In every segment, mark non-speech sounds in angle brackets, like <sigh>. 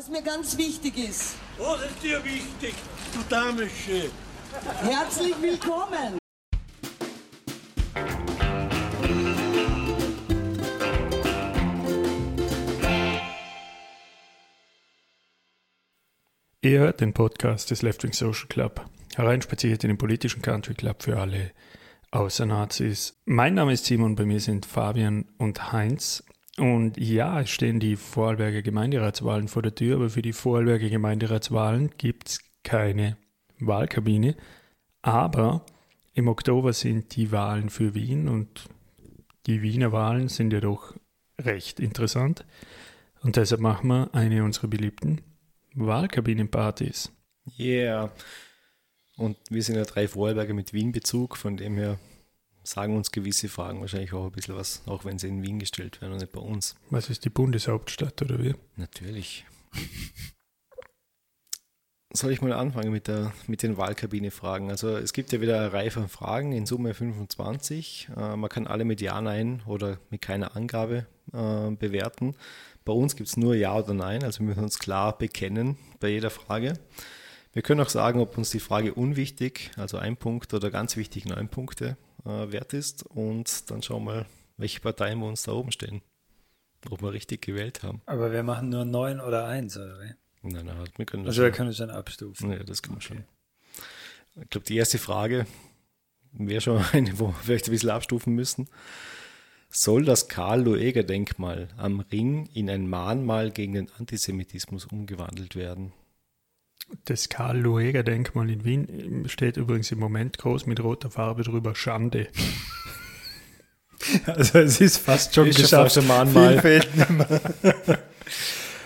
Was mir ganz wichtig ist. Was ist dir wichtig, du Dame schön? Herzlich willkommen. Ihr hört den Podcast des Left Wing Social Club, hereinspaziert in den politischen Country Club für alle außer Nazis. Mein Name ist Simon, bei mir sind Fabian und Heinz. Und ja, es stehen die Vorarlberger Gemeinderatswahlen vor der Tür, aber für die Vorarlberger Gemeinderatswahlen gibt es keine Wahlkabine. Aber im Oktober sind die Wahlen für Wien und die Wiener Wahlen sind ja doch recht interessant. Und deshalb machen wir eine unserer beliebten Wahlkabinenpartys. Yeah. Und wir sind ja drei Vorarlberger mit Wien-Bezug, von dem her sagen uns gewisse Fragen wahrscheinlich auch ein bisschen was, auch wenn sie in Wien gestellt werden und nicht bei uns. Was ist die Bundeshauptstadt oder wie? Natürlich. <laughs> Soll ich mal anfangen mit, der, mit den Wahlkabine-Fragen? Also es gibt ja wieder eine Reihe von Fragen, in Summe 25. Äh, man kann alle mit Ja, Nein oder mit keiner Angabe äh, bewerten. Bei uns gibt es nur Ja oder Nein, also wir müssen uns klar bekennen bei jeder Frage. Wir können auch sagen, ob uns die Frage unwichtig, also ein Punkt oder ganz wichtig neun Punkte äh, wert ist und dann schauen wir mal, welche Parteien wir uns da oben stehen. Ob wir richtig gewählt haben. Aber wir machen nur neun oder eins, oder wie? Nein, nein, wir können Also wir können schon abstufen. Ja, das kann man schon. Ich glaube, die erste Frage wäre schon <laughs> eine, wo wir vielleicht ein bisschen abstufen müssen. Soll das Karl-Lueger-Denkmal am Ring in ein Mahnmal gegen den Antisemitismus umgewandelt werden? Das Karl-Lueger-Denkmal in Wien steht übrigens im Moment groß mit roter Farbe drüber Schande. <laughs> Also es ist fast schon Ist geschafft. fast Mahnmal. Viel. <laughs>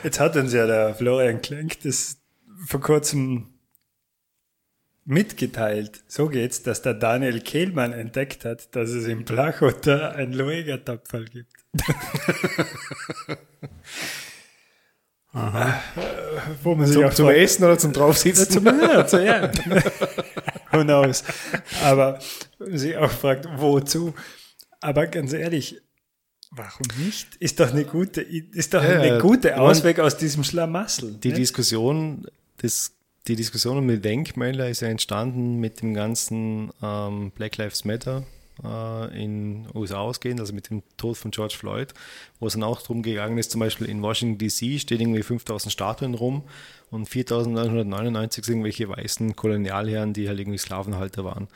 Jetzt hat uns ja der Florian Klenk das vor kurzem mitgeteilt. So geht's, dass der Daniel Kehlmann entdeckt hat, dass es im Plachotter ein Lueger-Tapfall gibt. <laughs> Aha. Wo man sich Zum, auch zum Essen oder zum Draufsitzen? zum ja, zu, ja. <laughs> Who knows? Aber sie auch fragt, wozu? Aber ganz ehrlich, warum nicht? Ist doch eine gute, ist doch Ja, eine gute Ausweg aus diesem Schlamassel. Die ne? Diskussion, das, die Diskussion um die Denkmäler ist ja entstanden mit dem ganzen ähm, Black Lives Matter äh, in USA ausgehend, also mit dem Tod von George Floyd, wo es dann auch darum gegangen ist, zum Beispiel in Washington DC stehen irgendwie 5000 Statuen rum und 4999 sind irgendwelche weißen Kolonialherren, die halt irgendwie Sklavenhalter waren.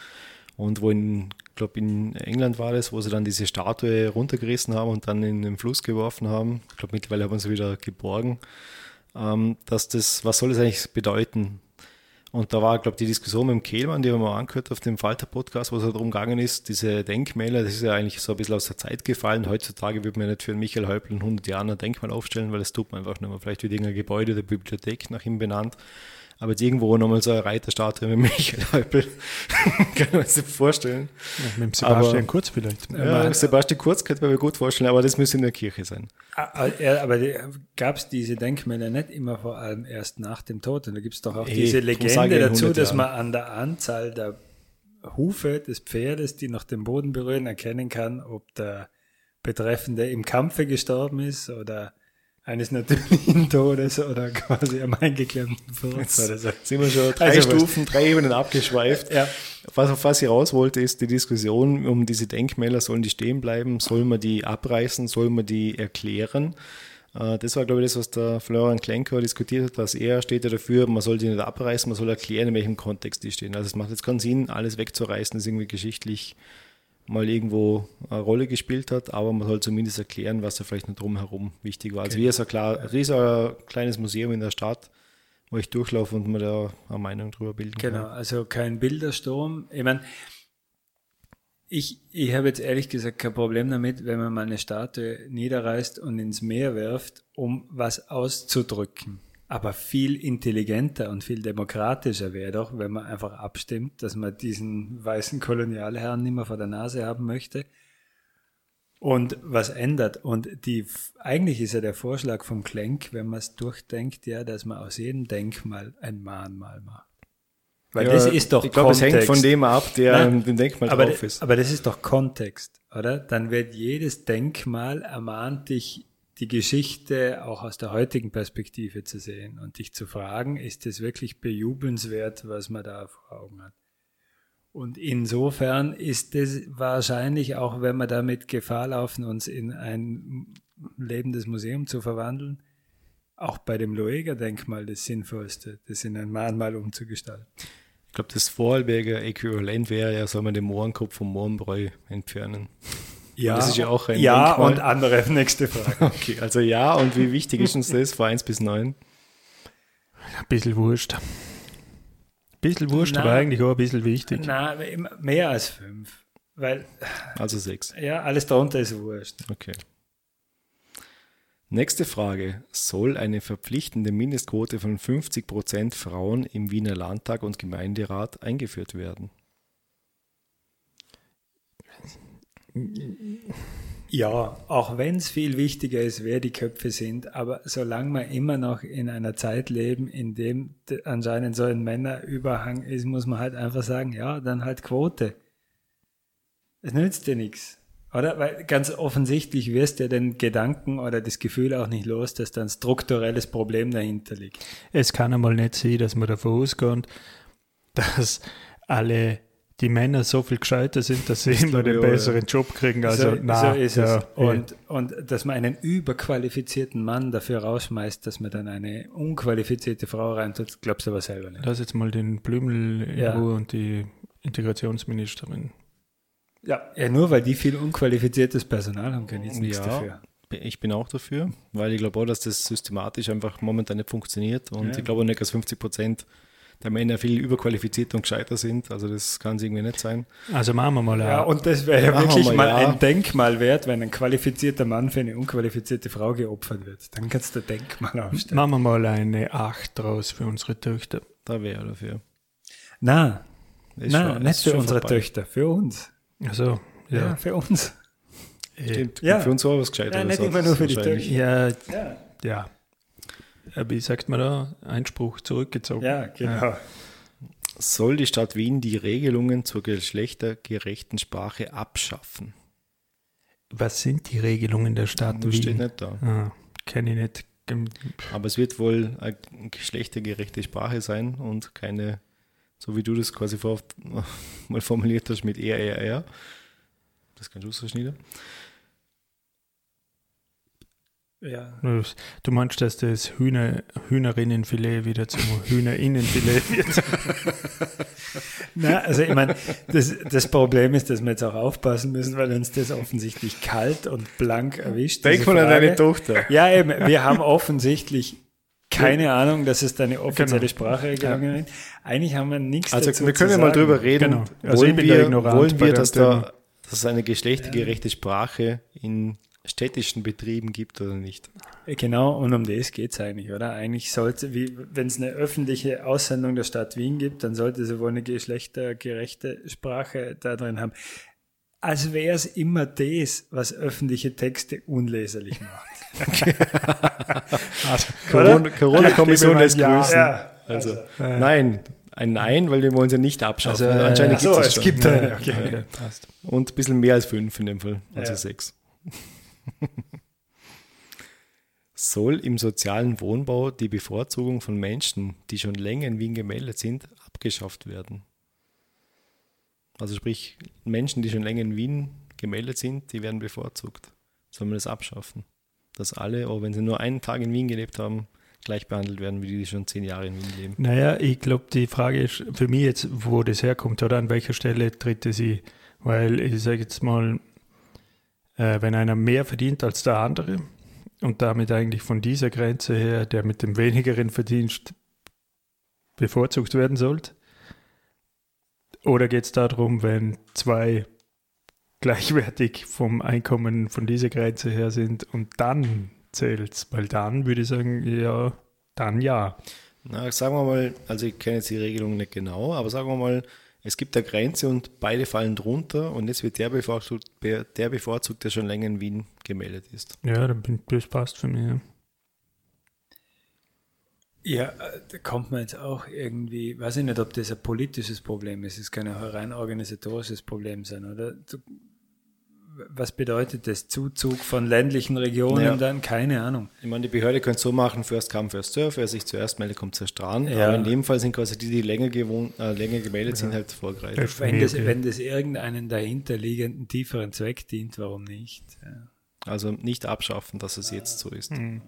Und wo in, glaube in England war das, wo sie dann diese Statue runtergerissen haben und dann in den Fluss geworfen haben. Ich glaube, mittlerweile haben sie wieder geborgen ähm, dass das, was soll das eigentlich bedeuten? Und da war, glaube ich, die Diskussion mit dem Kehlmann, die haben wir mal angehört auf dem Falter-Podcast, wo es halt darum gegangen ist, diese Denkmäler, das ist ja eigentlich so ein bisschen aus der Zeit gefallen. Heutzutage würde man nicht für Michael Häupl in 100 Jahren ein Denkmal aufstellen, weil das tut man einfach nicht mehr. Vielleicht wird irgendein Gebäude der Bibliothek nach ihm benannt. Aber jetzt irgendwo nochmal so eine Reiterstatue mit Michael Häupl, <laughs> kann man sich vorstellen. Mit dem Sebastian Aber- Kurz vielleicht. Ja, Sebastian Kurz könnte man mir gut vorstellen, aber das müsste in der Kirche sein. Ah, ja, aber gab es diese Denkmäler nicht immer vor allem erst nach dem Tod? Und da gibt es doch auch Eh, diese Legende dazu, 100 dass man an der Anzahl der Hufe des Pferdes, die noch den Boden berühren, erkennen kann, ob der Betreffende im Kampfe gestorben ist oder eines natürlichen <laughs> Todes oder quasi am eingeklemmten Furz oder so. Sind wir schon drei Also, was- Stufen, drei Ebenen abgeschweift. Ja. Was, auf was ich raus wollte, ist die Diskussion um diese Denkmäler, sollen die stehen bleiben, soll man die abreißen, soll man die erklären? Äh, Das war, glaube ich, das, was der Florian Klenker diskutiert hat, dass er steht ja dafür, man soll die nicht abreißen, man soll erklären, in welchem Kontext die stehen. Also es macht jetzt keinen Sinn, alles wegzureißen, das irgendwie geschichtlich mal irgendwo eine Rolle gespielt hat, aber man soll zumindest erklären, was da vielleicht noch drumherum wichtig war. Also wie so ein, klar, ist ein kleines Museum in der Stadt, wo ich durchlaufe und mir da eine Meinung drüber bilden Genau, kann. also kein Bildersturm. Ich meine, ich, ich habe jetzt ehrlich gesagt kein Problem damit, wenn man mal eine Statue niederreißt und ins Meer wirft, um was auszudrücken. Aber viel intelligenter und viel demokratischer wäre doch, wenn man einfach abstimmt, dass man diesen weißen Kolonialherrn nicht mehr vor der Nase haben möchte und was ändert. Und die, eigentlich ist ja der Vorschlag vom Klenk, wenn man es durchdenkt, ja, dass man aus jedem Denkmal ein Mahnmal macht. Weil Ja, das ist doch Ich glaube, es hängt Kontext. von dem ab, der Nein, in dem Denkmal aber, drauf ist. aber das ist doch Kontext, oder? Dann wird jedes Denkmal ermahnt dich, die Geschichte auch aus der heutigen Perspektive zu sehen und dich zu fragen, ist es wirklich bejubelnswert, was man da vor Augen hat. Und insofern ist es wahrscheinlich, auch wenn wir damit Gefahr laufen, uns in ein lebendes Museum zu verwandeln, auch bei dem Loeger-Denkmal das Sinnvollste, das in ein Mahnmal umzugestalten. Ich glaube, das Vorarlberger Äquivalent wäre ja, soll man den Mohrenkopf vom Mohrenbräu entfernen. Ja, das ist ja auch ein ja Denkmal. und andere <laughs> nächste Frage. Okay, also ja, und wie wichtig ist uns das von 1 bis 9? Ein bisschen wurscht. Ein bisschen wurscht, Na, aber eigentlich auch ein bisschen wichtig. Immer mehr als fünf. Weil, Also 6. ja, alles darunter ist wurscht. Okay. Nächste Frage. Soll eine verpflichtende Mindestquote von 50% Frauen im Wiener Landtag und Gemeinderat eingeführt werden? Ja, auch wenn es viel wichtiger ist, wer die Köpfe sind, aber solange wir immer noch in einer Zeit leben, in dem anscheinend so ein Männerüberhang ist, muss man halt einfach sagen, ja, dann halt Quote. Es nützt dir nichts. Oder? Weil ganz offensichtlich wirst du den Gedanken oder das Gefühl auch nicht los, dass da ein strukturelles Problem dahinter liegt. Es kann einmal nicht sein, dass man davon ausgehen, dass alle die Männer so viel gescheiter sind, dass sie immer den ja. besseren Job kriegen. Also, so, na, so ist ja, es. Und, und dass man einen überqualifizierten Mann dafür rausschmeißt, dass man dann eine unqualifizierte Frau reintut, glaubst du aber selber nicht. Lass jetzt mal den Blümel in Ja. Ruhe und die Integrationsministerin. Ja. ja, nur weil die viel unqualifiziertes Personal haben, können jetzt nichts Ja. dafür. Ich bin auch dafür, weil ich glaube auch, dass das systematisch einfach momentan nicht funktioniert und Ja. ich glaube auch nicht, dass 50% der Männer viel überqualifiziert und gescheiter sind. Also das kann es irgendwie nicht sein. Also machen wir mal Ja, ein- und das wäre ja Machen wir wirklich mal, mal ja. ein Denkmal wert, wenn ein qualifizierter Mann für eine unqualifizierte Frau geopfert wird. Dann kannst du ein Denkmal aufstellen. machen wir mal eine 8 draus für unsere Töchter. Da wäre er dafür. Na, Ist na, schon- nicht für unsere vorbei. Töchter, für uns. Also, Ja, ja. für uns. Stimmt. Ja. Für uns auch was Gescheites. Ja, nicht immer nur für die wahrscheinlich. Ja, Ja, ja. Wie sagt man da? Einspruch zurückgezogen. ja genau. Soll die Stadt Wien die Regelungen zur geschlechtergerechten Sprache abschaffen? Was sind die Regelungen der Stadt Das steht Wien? nicht da. Ah, Kenne ich nicht. Aber es wird wohl eine geschlechtergerechte Sprache sein und keine, so wie du das quasi vor, <laughs> mal formuliert hast, mit er, er, er. Das kannst du so schneiden. Ja. Du meinst, dass das Hühner, Hühnerinnenfilet wieder zum Hühnerinnenfilet <laughs> wird? <laughs> Na, also ich meine, das, das Problem ist, dass wir jetzt auch aufpassen müssen, weil uns das offensichtlich kalt und blank erwischt. Denk mal an deine. Tochter. Ja, eben, wir haben offensichtlich keine Ahnung, dass es da eine offizielle Genau. Sprachregelung gibt. Eigentlich haben wir nichts Also dazu wir können zu ja mal drüber reden. Genau. Also wollen ich bin da wir, ignorant wollen wir dass, da, dass es eine geschlechtergerechte Sprache in städtischen Betrieben gibt oder nicht? Genau, und um das geht's eigentlich, oder? Eigentlich sollte, wenn es eine öffentliche Aussendung der Stadt Wien gibt, dann sollte sie wohl eine geschlechtergerechte Sprache da drin haben. Als wäre es immer das, was öffentliche Texte unleserlich macht. <laughs> Corona- Corona-Kommission mir lässt Ja. grüßen. Ja, Also, nein, ein Nein, weil wir wollen sie nicht abschaffen. Also, äh, Anscheinend ach so, gibt es es schon. gibt eine, okay. Ja, passt. Und ein bisschen mehr als fünf in dem Fall, also Ja. sechs. Soll im sozialen Wohnbau die Bevorzugung von Menschen, die schon länger in Wien gemeldet sind, abgeschafft werden? Also sprich, Menschen, die schon länger in Wien gemeldet sind, die werden bevorzugt. Soll man das abschaffen? Dass alle, auch wenn sie nur einen Tag in Wien gelebt haben, gleich behandelt werden, wie die, die schon zehn Jahre in Wien leben. Naja, ich glaube, die Frage ist für mich jetzt, wo das herkommt oder an welcher Stelle tritt es ein. Weil ich sage jetzt mal, äh, wenn einer mehr verdient als der andere und damit eigentlich von dieser Grenze her, der mit dem wenigeren Verdienst bevorzugt werden sollte, oder geht es darum, wenn zwei gleichwertig vom Einkommen von dieser Grenze her sind und dann zählt Weil dann würde ich sagen, ja, dann ja. Na, sagen wir mal, also ich kenne jetzt die Regelung nicht genau, aber sagen wir mal, es gibt eine Grenze und beide fallen drunter und jetzt wird der bevorzugt, der bevorzugt, der schon länger in Wien gemeldet ist. Ja, dann bin, das passt für mich. Ja. Äh, da kommt man jetzt auch irgendwie, weiß ich nicht, ob das ein politisches Problem ist, es kann ja auch ein rein organisatorisches Problem sein, oder? Du, was bedeutet das? Zuzug von ländlichen Regionen Ja. dann? Keine Ahnung. Ich meine, die Behörde könnte so machen, first come, first serve, wer sich zuerst meldet, kommt zuerst dran. Ja. Aber in dem Fall sind quasi die, die länger, gewohnt, äh, länger gemeldet sind, halt vorgereicht. Das- Wenn okay. wenn das irgendeinen dahinterliegenden tieferen Zweck dient, warum nicht? Ja. Also nicht abschaffen, dass es jetzt so ist. Mhm.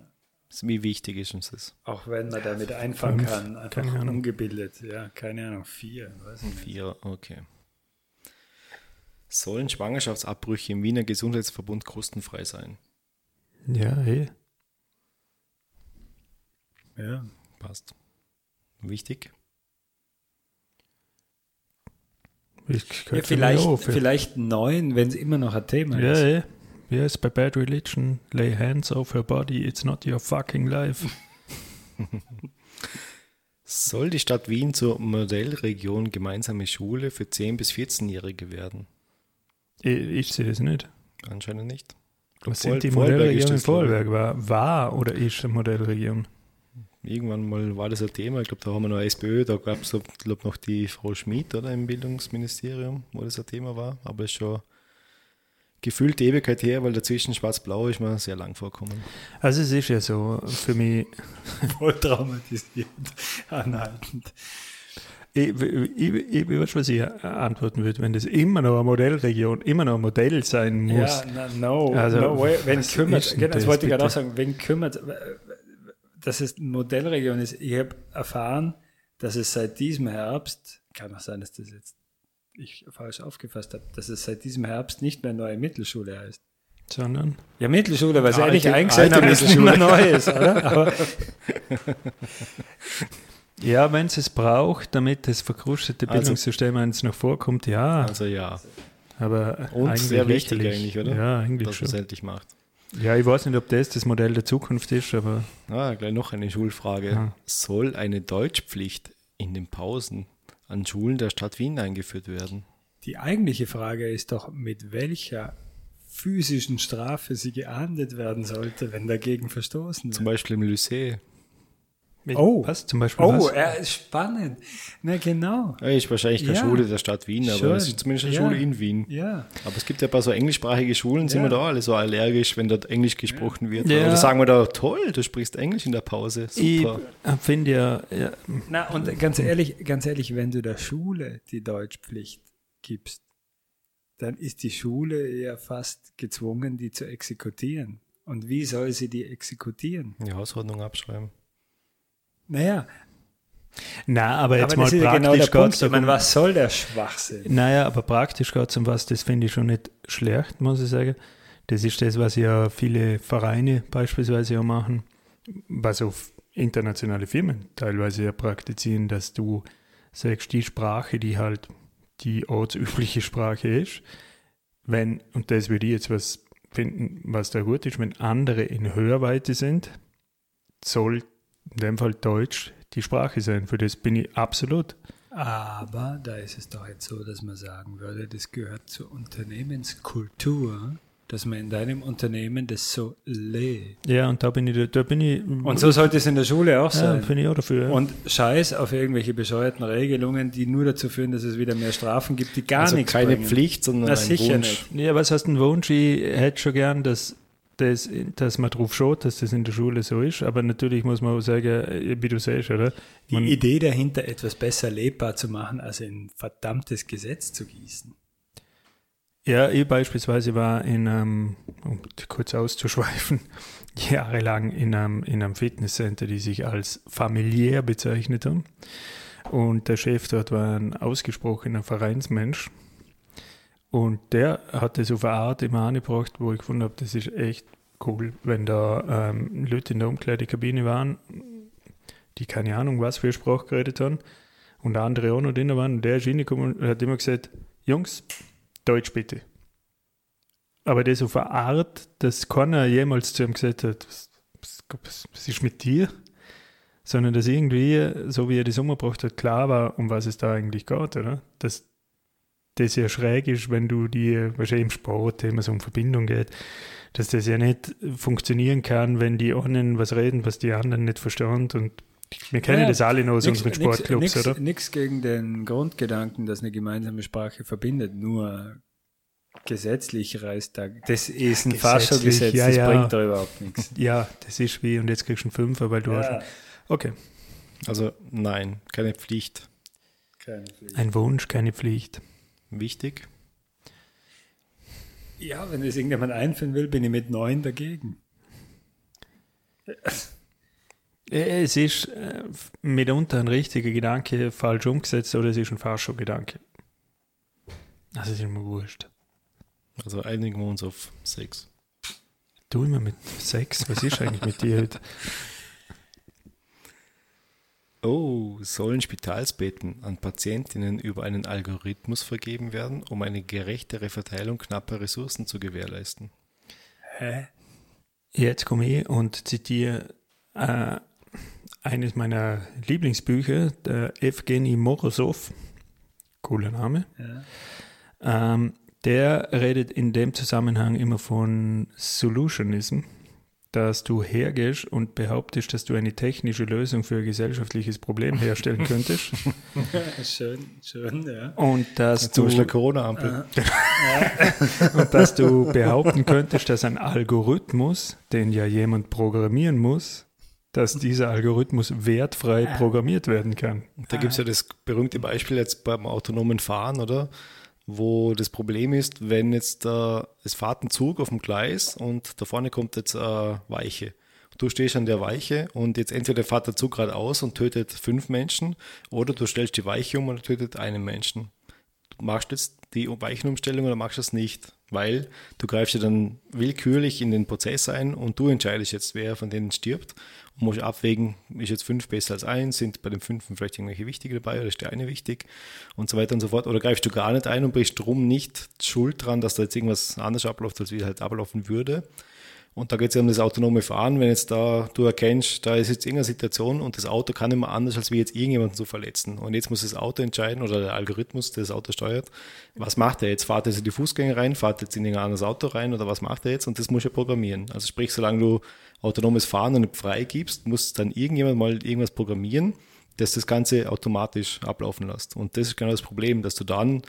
Wie wichtig ist uns das? Auch wenn man damit einfangen kann, einfach keine Ahnung. ungebildet. Ja, keine Ahnung, vier. Weiß ich nicht. Vier, okay. Sollen Schwangerschaftsabbrüche im Wiener Gesundheitsverbund kostenfrei sein? Ja, eh. Ja. Passt. Wichtig. Ich Ja, vielleicht, vielleicht neun, wenn es immer noch ein Thema Ja, ist. eh. Yes, by bad religion, lay hands off her body, it's not your fucking life. <laughs> Soll die Stadt Wien zur Modellregion gemeinsame Schule für 10- bis 14-Jährige werden? Ich, ich sehe das nicht. Anscheinend nicht. Was Vorl- sind die Modellregionen in glaub. Vorarlberg? War, war oder ist eine Modellregion? Irgendwann mal war das ein Thema. Ich glaube, da haben wir noch SPÖ, da gab es, glaube noch die Frau Schmid oder im Bildungsministerium, wo das ein Thema war. Aber ist schon gefühlt die Ewigkeit her, weil dazwischen schwarz-blau ist mir sehr lang vorkommen. Also es ist ja so, für mich, <laughs> Voll traumatisiert, anhaltend. Ich, ich, ich, weiß, was ich antworten würde, wenn das immer noch eine Modellregion, immer noch ein Modell sein muss. Ja, na, no, Also, no way. Wenn was kümmert, genau, das das wollte ich gerade auch sagen, wenn kümmert, dass es eine Modellregion ist. Ich habe erfahren, dass es seit diesem Herbst, kann auch sein, dass das jetzt ich falsch aufgefasst habe, dass es seit diesem Herbst nicht mehr neue Mittelschule heißt. Sondern, Ja, Mittelschule, weil sie Alte- eigentlich eingesehen alte haben, dass es nicht mehr neu ist, oder? <laughs> Aber, <laughs> ja, wenn es es braucht, damit das verkrustete Also- Bildungssystem eins noch vorkommt, ja, Also ja, aber und eigentlich sehr wichtig lächerlich. eigentlich, oder? Ja, eigentlich dass es schon. endlich macht. Ja, ich weiß nicht, ob das das Modell der Zukunft ist, aber Ah, gleich noch eine Schulfrage. Ja. Soll eine Deutschpflicht in den Pausen an Schulen der Stadt Wien eingeführt werden? die eigentliche Frage ist doch, mit welcher physischen Strafe sie geahndet werden sollte, wenn dagegen verstoßen Zum wird. Beispiel im Lycée. Mit, Oh. was zum Beispiel? Oh, was? er ist spannend. Na genau. Ja, ist wahrscheinlich keine Ja. Schule der Stadt Wien, aber Schon. es ist zumindest eine Ja. Schule in Wien. Ja. Aber es gibt ja ein paar so englischsprachige Schulen, sind Ja. wir da alle so allergisch, wenn dort Englisch gesprochen wird. Ja. Oder sagen wir da, toll, du sprichst Englisch in der Pause. Ich Super. finde ja, ja, Na, und ganz ehrlich, ganz ehrlich, wenn du der Schule die Deutschpflicht gibst, dann ist die Schule ja fast gezwungen, die zu exekutieren. Und wie soll sie die exekutieren? Die Hausordnung abschreiben. Naja, na, aber jetzt aber mal ist ja praktisch genau der Punkt. Ich meine, was soll der Schwachsinn? Naja, aber praktisch geht es um was, das finde ich schon nicht schlecht, muss ich sagen. Das ist das, was ja viele Vereine beispielsweise auch machen, was auch internationale Firmen teilweise ja praktizieren, dass du sagst, die Sprache, die halt die ortsübliche Sprache ist, wenn, und das würde ich jetzt was finden, was da gut ist, wenn andere in Hörweite sind, soll in dem Fall Deutsch die Sprache sein. Für das bin ich absolut. Aber da ist es doch jetzt so, dass man sagen würde, das gehört zur Unternehmenskultur, dass man in deinem Unternehmen das so lebt. Ja, und da bin ich, da bin ich, Und so sollte es in der Schule auch ja, sein. bin ich auch dafür. ja. Und Scheiß auf irgendwelche bescheuerten Regelungen, die nur dazu führen, dass es wieder mehr Strafen gibt, die gar also nichts keine bringen. Pflicht, sondern Na, ein sicher Wunsch. nicht. Ja, was heißt ein Wunsch? Ich hätte schon gern, dass, das, dass man drauf schaut, dass das in der Schule so ist. Aber natürlich muss man auch sagen, äh, wie du sagst, oder? Die Man, Idee dahinter, etwas besser lebbar zu machen, als in ein verdammtes Gesetz zu gießen. ja, ich beispielsweise war in einem, um kurz auszuschweifen, <laughs> jahrelang in einem, in einem Fitnesscenter, die sich als familiär bezeichnet haben. Und der Chef dort war ein ausgesprochener Vereinsmensch. Und der hat das auf eine Art immer angebracht, wo ich gefunden habe, das ist echt cool, wenn da ähm, Leute in der Umkleidekabine waren, die keine Ahnung, was für Sprache geredet haben, und andere auch noch drin waren. Und der ist reingekommen und hat immer gesagt, Jungs, Deutsch bitte. Aber das auf eine Art, dass keiner jemals zu ihm gesagt hat, was, was, was ist mit dir? Sondern dass irgendwie, so wie er das umgebracht hat, klar war, um was es da eigentlich geht, oder? Dass das ja schräg ist, wenn du die, wahrscheinlich im Sport immer so um Verbindung geht, dass das ja nicht funktionieren kann, wenn die einen was reden, was die anderen nicht verstehen. Und wir kennen Ja, das alle noch aus unseren Sportclubs, nix, oder? Nichts gegen den Grundgedanken, dass eine gemeinsame Sprache verbindet, nur Gesetzlich Reichstag. Das ist ein Fascho-Gesetz, ja, das ja. bringt da überhaupt nichts. Ja, das ist wie, und jetzt kriegst du einen Fünfer, weil du Ja. hast. Okay. Also nein, keine Pflicht. Keine Pflicht. Ein Wunsch, keine Pflicht. Wichtig. Ja, wenn das irgendjemand einführen will, bin ich mit neun dagegen. Äh, Es ist äh, mitunter ein richtiger Gedanke falsch umgesetzt oder es ist ein falscher Gedanke. Also es ist mir wurscht. Also einigen wir uns auf sechs. Du immer mit Sex, was ist eigentlich mit dir heute? Oh, sollen Spitalsbetten an Patientinnen über einen Algorithmus vergeben werden, um eine gerechtere Verteilung knapper Ressourcen zu gewährleisten? Hä? Jetzt komme ich und zitiere äh, eines meiner Lieblingsbücher, der Evgeny Morozov, cooler Name. Ja. Ähm, der redet in dem Zusammenhang immer von Solutionism, dass du hergehst und behauptest, dass du eine technische Lösung für ein gesellschaftliches Problem herstellen könntest <laughs> schön, schön, ja. und dass Zum du Beispiel eine Corona-Ampel. <laughs> und dass du behaupten könntest, dass ein Algorithmus, den ja jemand programmieren muss, dass dieser Algorithmus wertfrei programmiert werden kann. Da gibt es ja das berühmte Beispiel jetzt beim autonomen Fahren, oder? Wo das Problem ist, wenn jetzt äh, es fährt ein Zug auf dem Gleis und da vorne kommt jetzt eine Weiche. Du stehst an der Weiche und jetzt entweder fährt der Zug geradeaus und tötet fünf Menschen oder du stellst die Weiche um und tötet einen Menschen. Du machst jetzt die Weichenumstellung oder machst du es nicht, weil du greifst ja dann willkürlich in den Prozess ein und du entscheidest jetzt, wer von denen stirbt und musst abwägen, ist jetzt fünf besser als eins, sind bei dem fünften vielleicht irgendwelche wichtige dabei oder ist der eine wichtig und so weiter und so fort. Oder greifst du gar nicht ein und bist drum nicht schuld dran, dass da jetzt irgendwas anders abläuft, als wie halt ablaufen würde. Und da geht es ja um das autonome Fahren. Wenn jetzt da du erkennst, da ist jetzt irgendeine Situation und das Auto kann immer anders, als wie jetzt irgendjemanden zu verletzen. Und jetzt muss das Auto entscheiden oder der Algorithmus, der das Auto steuert, was macht er jetzt? Fahrt er jetzt in die Fußgänger rein, fahrt er jetzt in ein anderes Auto rein oder was macht er jetzt? Und das muss er programmieren. Also sprich, solange du autonomes Fahren noch nicht freigibst, muss dann irgendjemand mal irgendwas programmieren, das das Ganze automatisch ablaufen lässt. Und das ist genau das Problem, dass du dann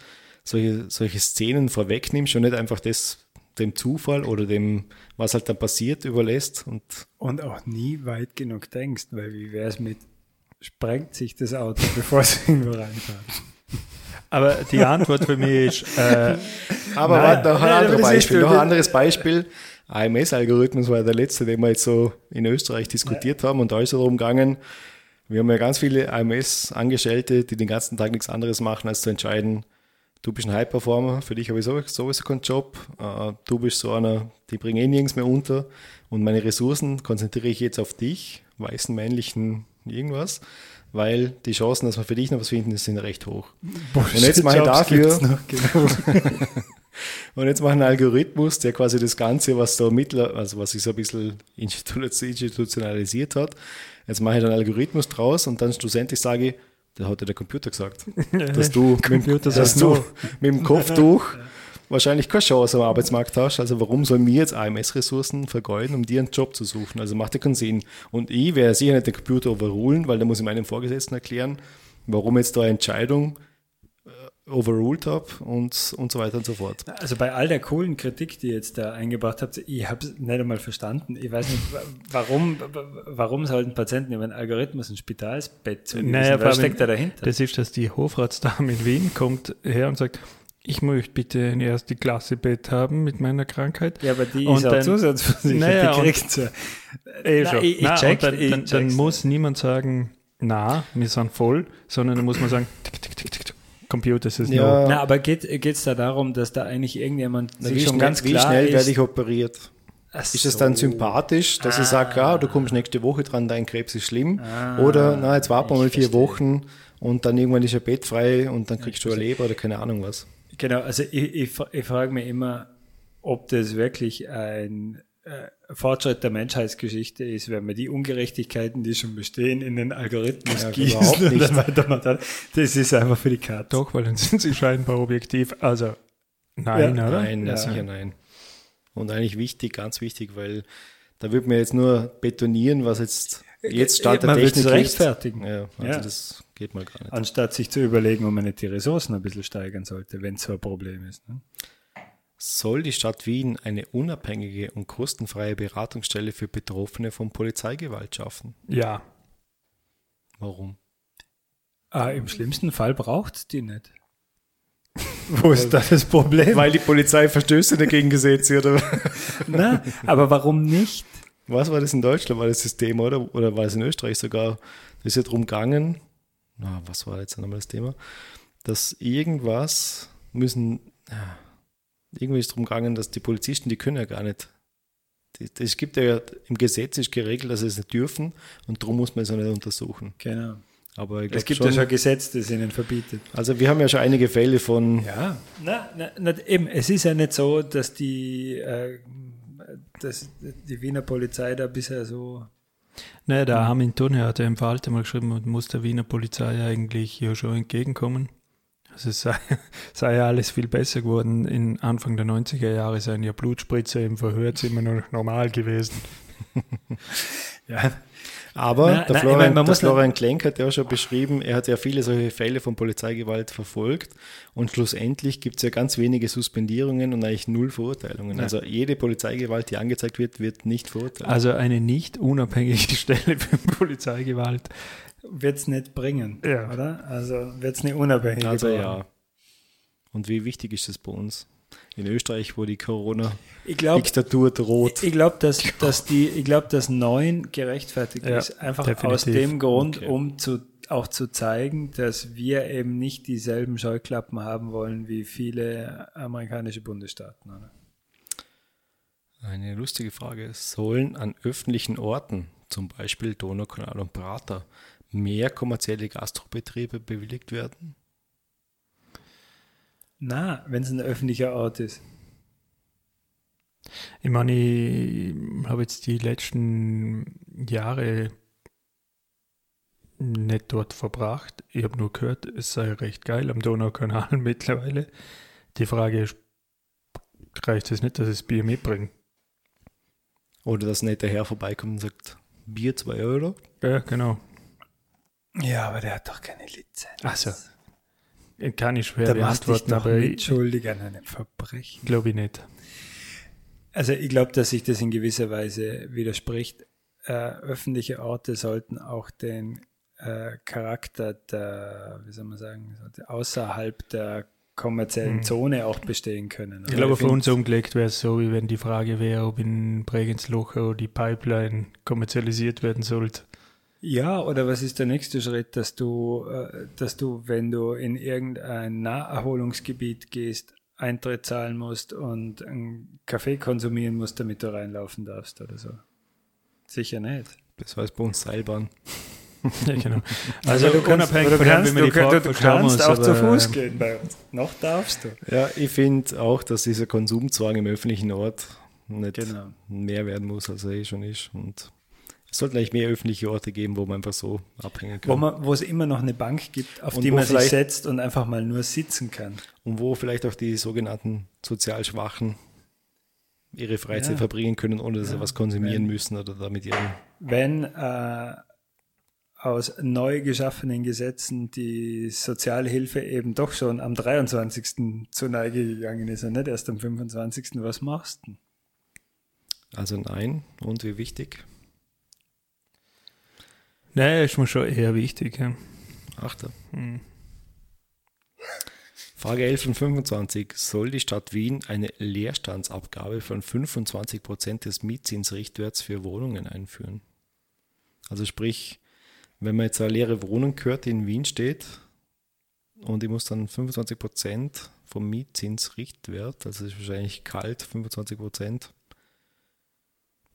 solche, solche Szenen vorwegnimmst und nicht einfach das dem Zufall oder dem, was halt dann passiert, überlässt. Und Und auch nie weit genug denkst, weil wie wäre es mit, sprengt sich das Auto, <laughs> bevor es irgendwo reinfährt? Aber die Antwort für mich ist, äh, aber Nein, warte, noch ein nein, anderes Beispiel. Noch ein anderes Beispiel. AMS-Algorithmus war der letzte, den wir jetzt so in Österreich diskutiert haben. Und da ist es darum gegangen, wir haben ja ganz viele AMS-Angestellte, die den ganzen Tag nichts anderes machen, als zu entscheiden, du bist ein High-Performer, für dich habe ich sowieso, keinen Job, äh, du bist so einer, die bringen eh nirgends mehr unter und meine Ressourcen konzentriere ich jetzt auf dich, weißen, männlichen irgendwas, weil die Chancen, dass wir für dich noch was finden, sind recht hoch. Und jetzt mache ich dafür, genug. <laughs> und jetzt mache ich einen Algorithmus, der quasi das Ganze, was da mittler, also was sich so ein bisschen institu- institutionalisiert hat, jetzt mache ich einen Algorithmus draus und dann schlussendlich sage ich, da hat ja der Computer gesagt, dass du, mit, dass du mit dem Kopftuch <laughs> wahrscheinlich keine Chance am Arbeitsmarkt hast. Also warum sollen wir jetzt AMS-Ressourcen vergeuden, um dir einen Job zu suchen? Also macht ja keinen Sinn. Und ich werde sicher nicht den Computer overrulen, weil da muss ich meinem Vorgesetzten erklären, warum jetzt da eine Entscheidung overruled habe und, und so weiter und so fort. Also bei all der coolen Kritik, die ihr jetzt da eingebracht habt, ich habe es nicht einmal verstanden. Ich weiß nicht, wa- warum, wa- warum sollten Patienten über einen Algorithmus ein Spitalsbett zugewiesen naja, Was steckt da dahinter? das ist, dass die Hofratsdame in Wien kommt her und sagt, ich möchte bitte ein erste Klasse Bett haben mit meiner Krankheit. ja, aber die und ist auch dann- zusatzversichert. Naja, die kriegt sie. Eh schon. ich- und dann, ich dann, muss niemand sagen, na, wir sind voll, sondern dann muss man sagen, tick, tick, tick, tick, tick. Computer says Ja. no. Na, aber geht es da darum, dass da eigentlich irgendjemand Na, sich wie schon schnell, ganz wie klar schnell ist, werde ich operiert? Ach Ist es so. dann sympathisch, dass ich sage, ah, du kommst nächste Woche dran, dein Krebs ist schlimm? oder, na, jetzt warten wir mal ich vier verstehe. Wochen und dann irgendwann ist ein Bett frei und dann kriegst du ein Leber oder keine Ahnung was. Genau, also ich, ich, ich frage mich immer, ob das wirklich ein äh, Fortschritt der Menschheitsgeschichte ist, wenn man die Ungerechtigkeiten, die schon bestehen, in den Algorithmus Ja, gießt und dann weitermacht. Das ist einfach für die Katze. Doch, weil dann sind sie scheinbar objektiv. Also, nein, Ja. oder? Nein, Ja. sicher nein. Und eigentlich wichtig, ganz wichtig, weil da wird man jetzt nur betonieren, was jetzt jetzt Stand der Man wird Technik rechtfertigen. Ja, also Ja. das geht mal gar nicht. Anstatt sich zu überlegen, ob man nicht die Ressourcen ein bisschen steigern sollte, wenn es so ein Problem ist. Ne? Soll die Stadt Wien eine unabhängige und kostenfreie Beratungsstelle für Betroffene von Polizeigewalt schaffen? Ja. Warum? Ah, Im schlimmsten Fall braucht es die nicht. <laughs> Wo ist da das Problem? Weil die Polizei Verstöße dagegen gesetzt hat. Oder? <laughs> Na, aber warum nicht? Was war das in Deutschland? War das das Thema oder, oder war es in Österreich sogar? Das ist ja darum gegangen, na, was war jetzt nochmal das Thema? Dass irgendwas müssen, ja, irgendwie ist darum gegangen, dass die Polizisten, die können ja gar nicht. Es gibt ja im Gesetz ist geregelt, dass sie es nicht dürfen und darum muss man es auch nicht untersuchen. Genau. Aber ich Es gibt schon, ja schon ein Gesetz, das ihnen verbietet. Also wir haben ja schon einige Fälle von Ja. Na, na, na, eben, es ist ja nicht so, dass die, äh, dass die Wiener Polizei da bisher so. Ne, der Armin Thurne hat ja im Verhalten mal geschrieben, man muss der Wiener Polizei eigentlich ja schon entgegenkommen. Also es sei, <laughs> sei ja alles viel besser geworden. In Anfang der 90er Jahre seien ja Blutspritzer im Verhörzimmer noch normal gewesen. <laughs> Ja. Aber Na, der, na, ich Florian, meine, man der Florian Klenk hat ja auch schon beschrieben, er hat ja viele solche Fälle von Polizeigewalt verfolgt und schlussendlich gibt es ja ganz wenige Suspendierungen und eigentlich null Verurteilungen. Also jede Polizeigewalt, die angezeigt wird, wird nicht verurteilt. Also eine nicht unabhängige <laughs> Stelle für Polizeigewalt. Wird es nicht bringen, Ja. oder? Also wird es nicht unabhängig Also brauchen. ja. Und wie wichtig ist das bei uns? In Österreich, wo die Corona-Diktatur Ich glaube, droht. ich glaube, dass, dass die, ich glaube, dass neun gerechtfertigt Ja, ist, einfach definitiv. aus dem Grund, Okay. um zu, auch zu zeigen, dass wir eben nicht dieselben Scheuklappen haben wollen wie viele amerikanische Bundesstaaten. Oder? Eine lustige Frage. Sollen an öffentlichen Orten, zum Beispiel Donaukanal und Prater, mehr kommerzielle Gastrobetriebe bewilligt werden? Na, wenn es ein öffentlicher Ort ist. Ich meine, ich habe jetzt die letzten Jahre nicht dort verbracht. Ich habe nur gehört, es sei recht geil am Donaukanal <laughs> mittlerweile. Die Frage ist, reicht es nicht, dass ich das Bier mitbringe? Oder dass ein netter Herr vorbeikommt und sagt, Bier 2 Euro? Ja, genau. Ja, aber der hat doch keine Lizenz. Also, kann ich schwer Da beantworten, aber mitschuldig an einem Verbrechen. glaube ich nicht. Also ich glaube, dass sich das in gewisser Weise widerspricht. Äh, öffentliche Orte sollten auch den äh, Charakter der, wie soll man sagen, außerhalb der kommerziellen Zone auch bestehen können. Ich glaube, für uns umgelegt wäre es so, wie wenn die Frage wäre, ob in Bregenzlocher die Pipeline kommerzialisiert werden sollte. Ja, oder was ist der nächste Schritt, dass du, äh, dass du, wenn du in irgendein Naherholungsgebiet gehst, Eintritt zahlen musst und einen Kaffee konsumieren musst, damit du reinlaufen darfst oder so? Sicher nicht. Das heißt bei uns Seilbahn. Ja, genau. <laughs> Also Aber du kannst, unabhängig du von dem, kannst, wie man du, die Frage du, kannst muss, auch zu Fuß ähm, gehen bei uns. Noch darfst du. Ja, ich finde auch, dass dieser Konsumzwang im öffentlichen Ort nicht Genau. mehr werden muss, als er eh schon ist. Und es sollten eigentlich mehr öffentliche Orte geben, wo man einfach so abhängen kann. Wo, man, wo es immer noch eine Bank gibt, auf Und die man sich setzt und einfach mal nur sitzen kann. und wo vielleicht auch die sogenannten sozial Schwachen ihre Freizeit Ja. verbringen können, ohne dass sie was konsumieren Wenn- müssen oder damit ihren. Wenn äh, aus neu geschaffenen Gesetzen die Sozialhilfe eben doch schon am 23. zur Neige gegangen ist und nicht erst am 25. Was machst du? Also nein. Und wie wichtig? Naja, ist mir schon eher wichtig. Ja. Achter. Frage 11 von 25. Soll die Stadt Wien eine Leerstandsabgabe von 25 Prozent des Mietzinsrichtwerts für Wohnungen einführen? Also sprich, wenn man jetzt eine leere Wohnung hört, die in Wien steht und ich muss dann 25 Prozent vom Mietzinsrichtwert, also ist wahrscheinlich kalt, 25 Prozent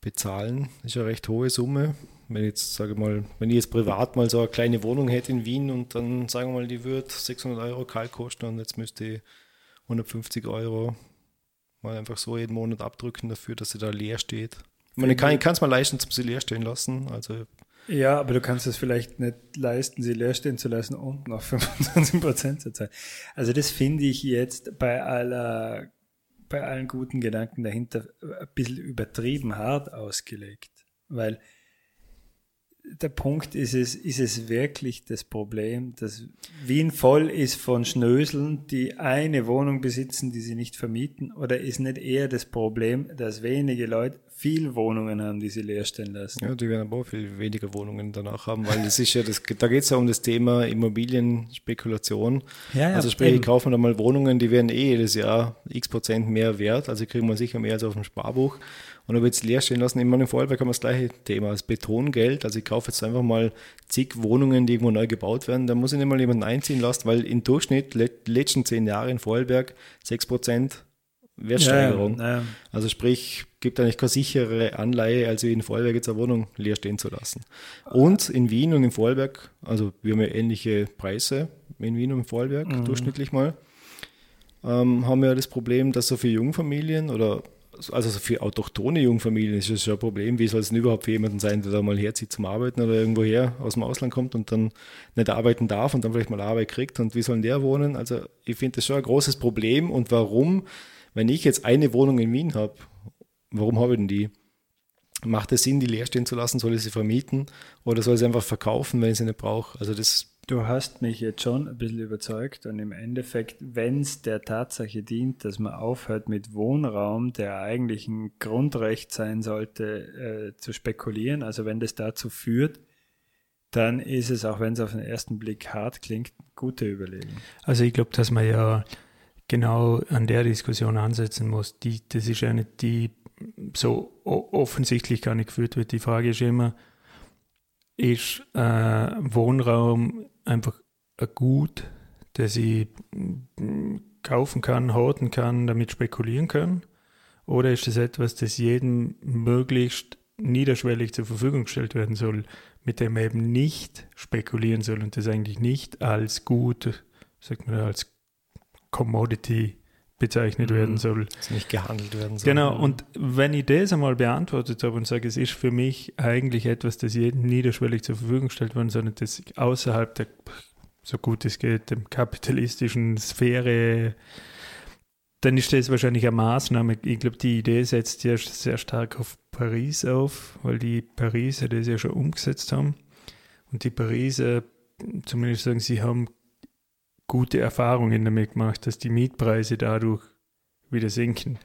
bezahlen, ist eine recht hohe Summe. Wenn ich jetzt, sage mal, wenn ich jetzt privat mal so eine kleine Wohnung hätte in Wien und dann, sagen wir mal, die würde 600 Euro kalt kosten und jetzt müsste ich 150 Euro mal einfach so jeden Monat abdrücken dafür, dass sie da leer steht. Ich meine, ich kann es mal leisten, um sie leer stehen lassen. Also Ja, aber du kannst es vielleicht nicht leisten, sie leer stehen zu lassen und noch 25 Prozent zu zahlen. Also das finde ich jetzt bei aller, bei allen guten Gedanken dahinter ein bisschen übertrieben hart ausgelegt, weil der Punkt ist es, ist es wirklich das Problem, dass Wien voll ist von Schnöseln, die eine Wohnung besitzen, die sie nicht vermieten? Oder ist nicht eher das Problem, dass wenige Leute viel Wohnungen haben, die sie leer stehen lassen? Ja, die werden aber auch viel weniger Wohnungen danach haben, weil es ist ja, das, da geht es ja um das Thema Immobilienspekulation. Ja, ja, also sprich, eben. ich kaufe mir da mal Wohnungen, die werden eh jedes Jahr x Prozent mehr wert, also kriegen wir sicher mehr als auf dem Sparbuch. Und ob jetzt leer stehen lassen, immer im Vorarlberg haben wir das gleiche Thema, das Betongeld. Also ich kaufe jetzt einfach mal zig Wohnungen, die irgendwo neu gebaut werden. Da muss ich nicht mal jemanden einziehen lassen, weil im Durchschnitt le letzten zehn Jahre in Vorarlberg 6% Wertsteigerung. Ja, ja. Also sprich, gibt eigentlich keine sichere Anleihe, als wie in Vorarlberg jetzt eine Wohnung leer stehen zu lassen. Und in Wien und in Vorarlberg, also wir haben ja ähnliche Preise in Wien und in Vorarlberg, durchschnittlich mal, ähm, haben wir ja das Problem, dass so viele Jungfamilien oder also so für autochtone Jungfamilien ist das schon ein Problem. Wie soll es denn überhaupt für jemanden sein, der da mal herzieht zum Arbeiten oder irgendwo her aus dem Ausland kommt und dann nicht arbeiten darf und dann vielleicht mal Arbeit kriegt und wie soll der wohnen? Also ich finde das schon ein großes Problem und warum, wenn ich jetzt eine Wohnung in Wien habe, warum habe ich denn die? Macht es Sinn, die leer stehen zu lassen? Soll ich sie vermieten oder soll ich sie einfach verkaufen, wenn ich sie nicht brauche? Also das Du hast mich jetzt schon ein bisschen überzeugt und im Endeffekt, wenn es der Tatsache dient, dass man aufhört mit Wohnraum, der eigentlich ein Grundrecht sein sollte, äh, zu spekulieren, also wenn das dazu führt, dann ist es, auch wenn es auf den ersten Blick hart klingt, gute Überlegung. Also ich glaube, dass man ja genau an der Diskussion ansetzen muss. Die, das ist eine, die so offensichtlich gar nicht geführt wird. Die Frage ist immer, ist äh, Wohnraum einfach ein Gut, das ich kaufen kann, horten kann, damit spekulieren kann? Oder ist es etwas, das jedem möglichst niederschwellig zur Verfügung gestellt werden soll, mit dem man eben nicht spekulieren soll und das eigentlich nicht als Gut, sagt man, als Commodity bezeichnet werden soll. dass nicht gehandelt werden soll. Genau, und wenn ich das einmal beantwortet habe und sage, es ist für mich eigentlich etwas, das jedem niederschwellig zur Verfügung gestellt worden und das außerhalb der, so gut es geht, dem kapitalistischen Sphäre, dann ist das wahrscheinlich eine Maßnahme. Ich glaube, die Idee setzt ja sehr stark auf Paris auf, weil die Pariser das ja schon umgesetzt haben. Und die Pariser, zumindest sagen sie, haben gute Erfahrungen damit gemacht, dass die Mietpreise dadurch wieder sinken.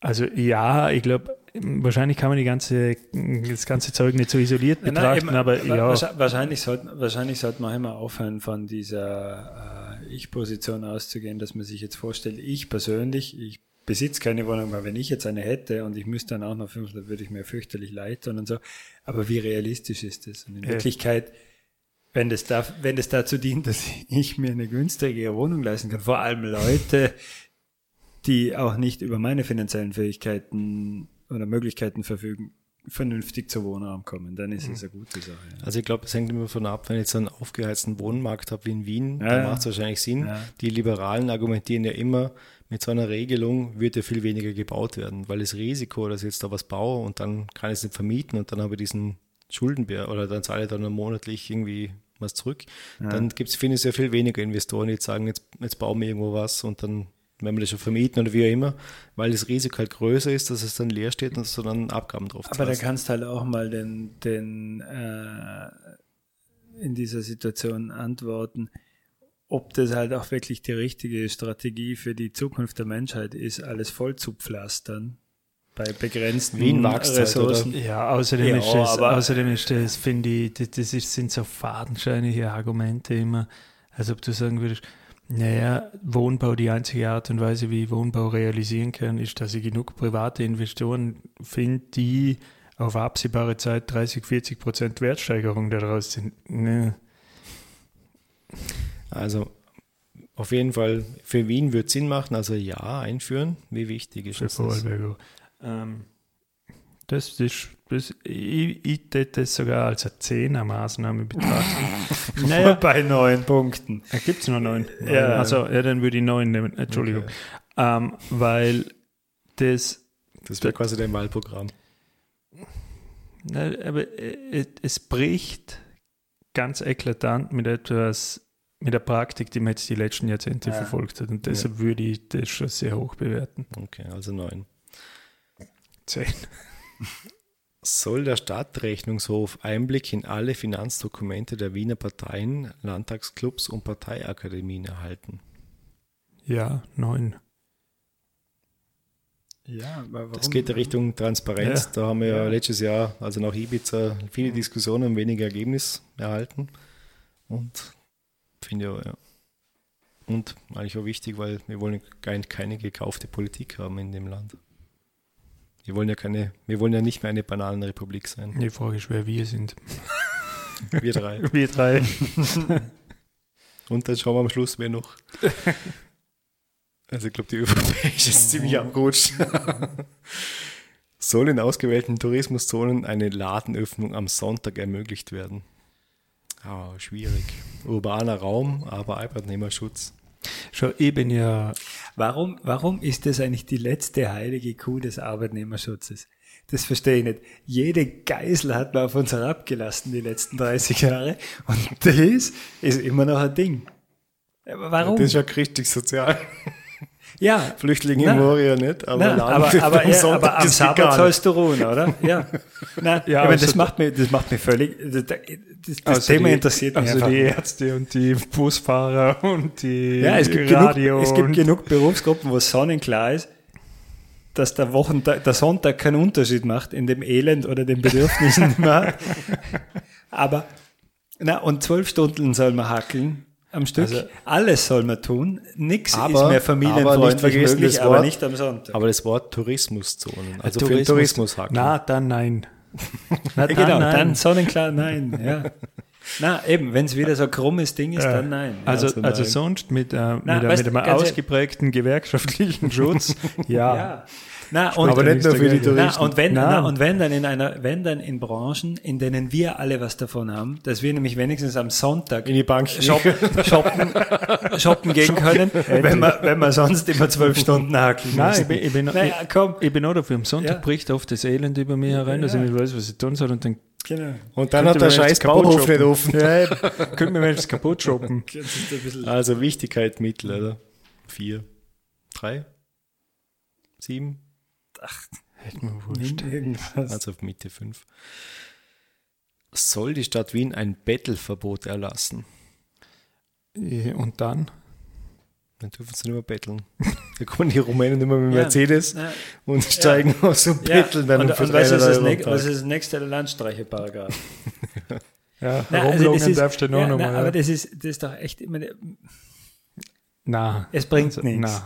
Also ja, ich glaube, wahrscheinlich kann man die ganze, das ganze Zeug nicht so isoliert Nein, betrachten, eben, aber ja, wahrscheinlich- sollte, wahrscheinlich sollte man immer aufhören, von dieser äh, Ich-Position auszugehen, dass man sich jetzt vorstellt, ich persönlich, ich besitze keine Wohnung, aber wenn ich jetzt eine hätte und ich müsste dann auch noch fünf, dann würde ich mir fürchterlich leid tun und so. Aber wie realistisch ist das? Und in Ja. Wirklichkeit, wenn das, da, wenn das dazu dient, dass ich mir eine günstigere Wohnung leisten kann, vor allem Leute, die auch nicht über meine finanziellen Fähigkeiten oder Möglichkeiten verfügen, vernünftig zu Wohnraum kommen, dann ist es eine gute Sache. Ja. Also ich glaube, es hängt immer davon ab, wenn ich jetzt einen aufgeheizten Wohnmarkt habe wie in Wien, Ja, dann macht es wahrscheinlich Sinn. Ja. Die Liberalen argumentieren ja immer, mit so einer Regelung wird ja viel weniger gebaut werden, weil das Risiko, dass ich jetzt da was baue und dann kann ich es nicht vermieten und dann habe ich diesen Schuldenbär oder dann zahle ich dann monatlich irgendwie was zurück. Dann gibt es, finde ich, sehr viel weniger Investoren, die jetzt sagen, jetzt, jetzt bauen wir irgendwo was und dann werden wir das schon vermieten oder wie auch immer, weil das Risiko halt größer ist, dass es dann leer steht und dass du dann Abgaben drauf Aber da zahlst. kannst halt auch mal den, den äh, in dieser Situation antworten, ob das halt auch wirklich die richtige Strategie für die Zukunft der Menschheit ist, alles voll zu pflastern bei begrenzten Wien wächst halt, Ressourcen. Ja, außerdem Ja, ist das, außerdem ist das, finde ich, das, das ist, sind so fadenscheinige Argumente immer, als ob du sagen würdest, naja, Wohnbau, die einzige Art und Weise, wie ich Wohnbau realisieren kann, ist, dass ich genug private Investoren finde, die auf absehbare Zeit 30, 40 Prozent Wertsteigerung daraus sind. Ne. Also auf jeden Fall für Wien wird Sinn machen, also ja, einführen. Wie wichtig ist für das? Vorarlberg. Ähm, das ist, das, ich, ich tät das sogar als eine Zehner-Maßnahme betrachten. <laughs> naja, <laughs> Bei neun Punkten. Gibt es noch neun? Ja. Also, ja, dann würde ich neun nehmen. Entschuldigung. Okay. Ähm, weil das, Das wäre quasi dein Wahlprogramm. na, aber äh, es bricht ganz eklatant mit etwas, mit der Praktik, die man jetzt die letzten Jahrzehnte Ja. verfolgt hat. Und deshalb würde ich das schon sehr hoch bewerten. Okay, also neun. Zehn. Soll der Stadtrechnungshof Einblick in alle Finanzdokumente der Wiener Parteien, Landtagsclubs und Parteiakademien erhalten? Ja, neun. Ja, aber warum? Das geht in Richtung Transparenz. Ja. Da haben wir ja, Ja. letztes Jahr, also nach Ibiza, viele Diskussionen und wenig Ergebnis erhalten. Und finde ich auch, ja. Und eigentlich auch wichtig, weil wir wollen kein- keine gekaufte Politik haben in dem Land. Wir wollen ja keine, wir wollen ja nicht mehr eine Bananenrepublik sein. Die Frage ist, wer wir sind. <laughs> Wir drei. Wir drei. <laughs> Und dann schauen wir am Schluss, wer noch. Also ich glaube, die ÖVP ist ziemlich abgerutscht. Soll in ausgewählten Tourismuszonen eine Ladenöffnung am Sonntag ermöglicht werden? Ah, schwierig. Urbaner Raum, aber Arbeitnehmerschutz. Schon, ich bin ja, Warum, warum ist das eigentlich die letzte heilige Kuh des Arbeitnehmerschutzes? Das verstehe ich nicht. Jede Geisel hat man auf uns herabgelassen die letzten 30 Jahre und das ist immer noch ein Ding. Aber warum? Das ist ja richtig sozial. Ja, Flüchtlinge im Moria nicht, aber, Na, aber, <laughs> aber, ja, Sonntag aber am Sabbat sollst du ruhen, oder? Ja. <laughs> Nein, Ja, ich meine, das, also- macht mich, das macht mich völlig. Das, das, also Thema die, interessiert mich Also einfach. die. Ärzte und die Busfahrer <laughs> und die Ja, es gibt, genug, Radio es gibt genug Berufsgruppen, wo es sonnenklar ist, dass der, Wochentag, der Sonntag keinen Unterschied macht in dem Elend oder den Bedürfnissen. Aber, na, und zwölf Stunden soll man hackeln am Stück. Also- Alles soll man tun. Nichts ist mehr familienfreundlich möglich, das aber Wort- nicht am Sonntag. Aber das Wort Tourismuszonen, also für den Tourismus hacken. Na, dann nein. <laughs> Na, ja, genau, nein. dann sonnenklar <laughs> nein. Ja. Na, eben, wenn es wieder so ein krummes Ding ist, dann nein. Also, Also also nein. sonst mit, äh, mit, Na, äh, weißt mit einem ausgeprägten gewerkschaftlichen <laughs> Schutz, ja. ja. Na, und, Aber nicht nur für die dagegen. Na, Touristen. und wenn, na, und wenn dann in einer, wenn dann in Branchen, in denen wir alle was davon haben, dass wir nämlich wenigstens am Sonntag In die Bank shoppen, shoppen, shoppen gehen können, wenn man, wenn man sonst immer zwölf Stunden hakeln Nein, muss. ich bin, ich, bin, Naja, komm. ich bin auch dafür. Am Sonntag Ja. bricht oft das Elend über mich herein, dass Ja. ich nicht weiß, was ich tun soll. Und dann Genau. Und dann hat der scheiß jetzt kaputt Bauhof nicht offen. Ja, eben. könnte mir wenigstens kaputt shoppen. <laughs> Also Wichtigkeit Mittel, oder? Vier, drei, sieben, Hätte mir wurscht. irgendwas. also auf Mitte fünf. Soll die Stadt Wien ein Bettelverbot erlassen? Ja, Und dann? Dann dürfen sie nicht mehr betteln. <laughs> Da kommen die Rumänen immer mit dem Ja. Mercedes Na, und steigen aus und ja. betteln dann und, für und was, ist 300 das Tag. was ist das nächste Landstreicherparagraph? <laughs> Ja, Na, also das ist- darfst du noch ja, noch na, mal. aber ja. das ist, das ist doch echt immer, Nein. es bringt Also, nichts. nein.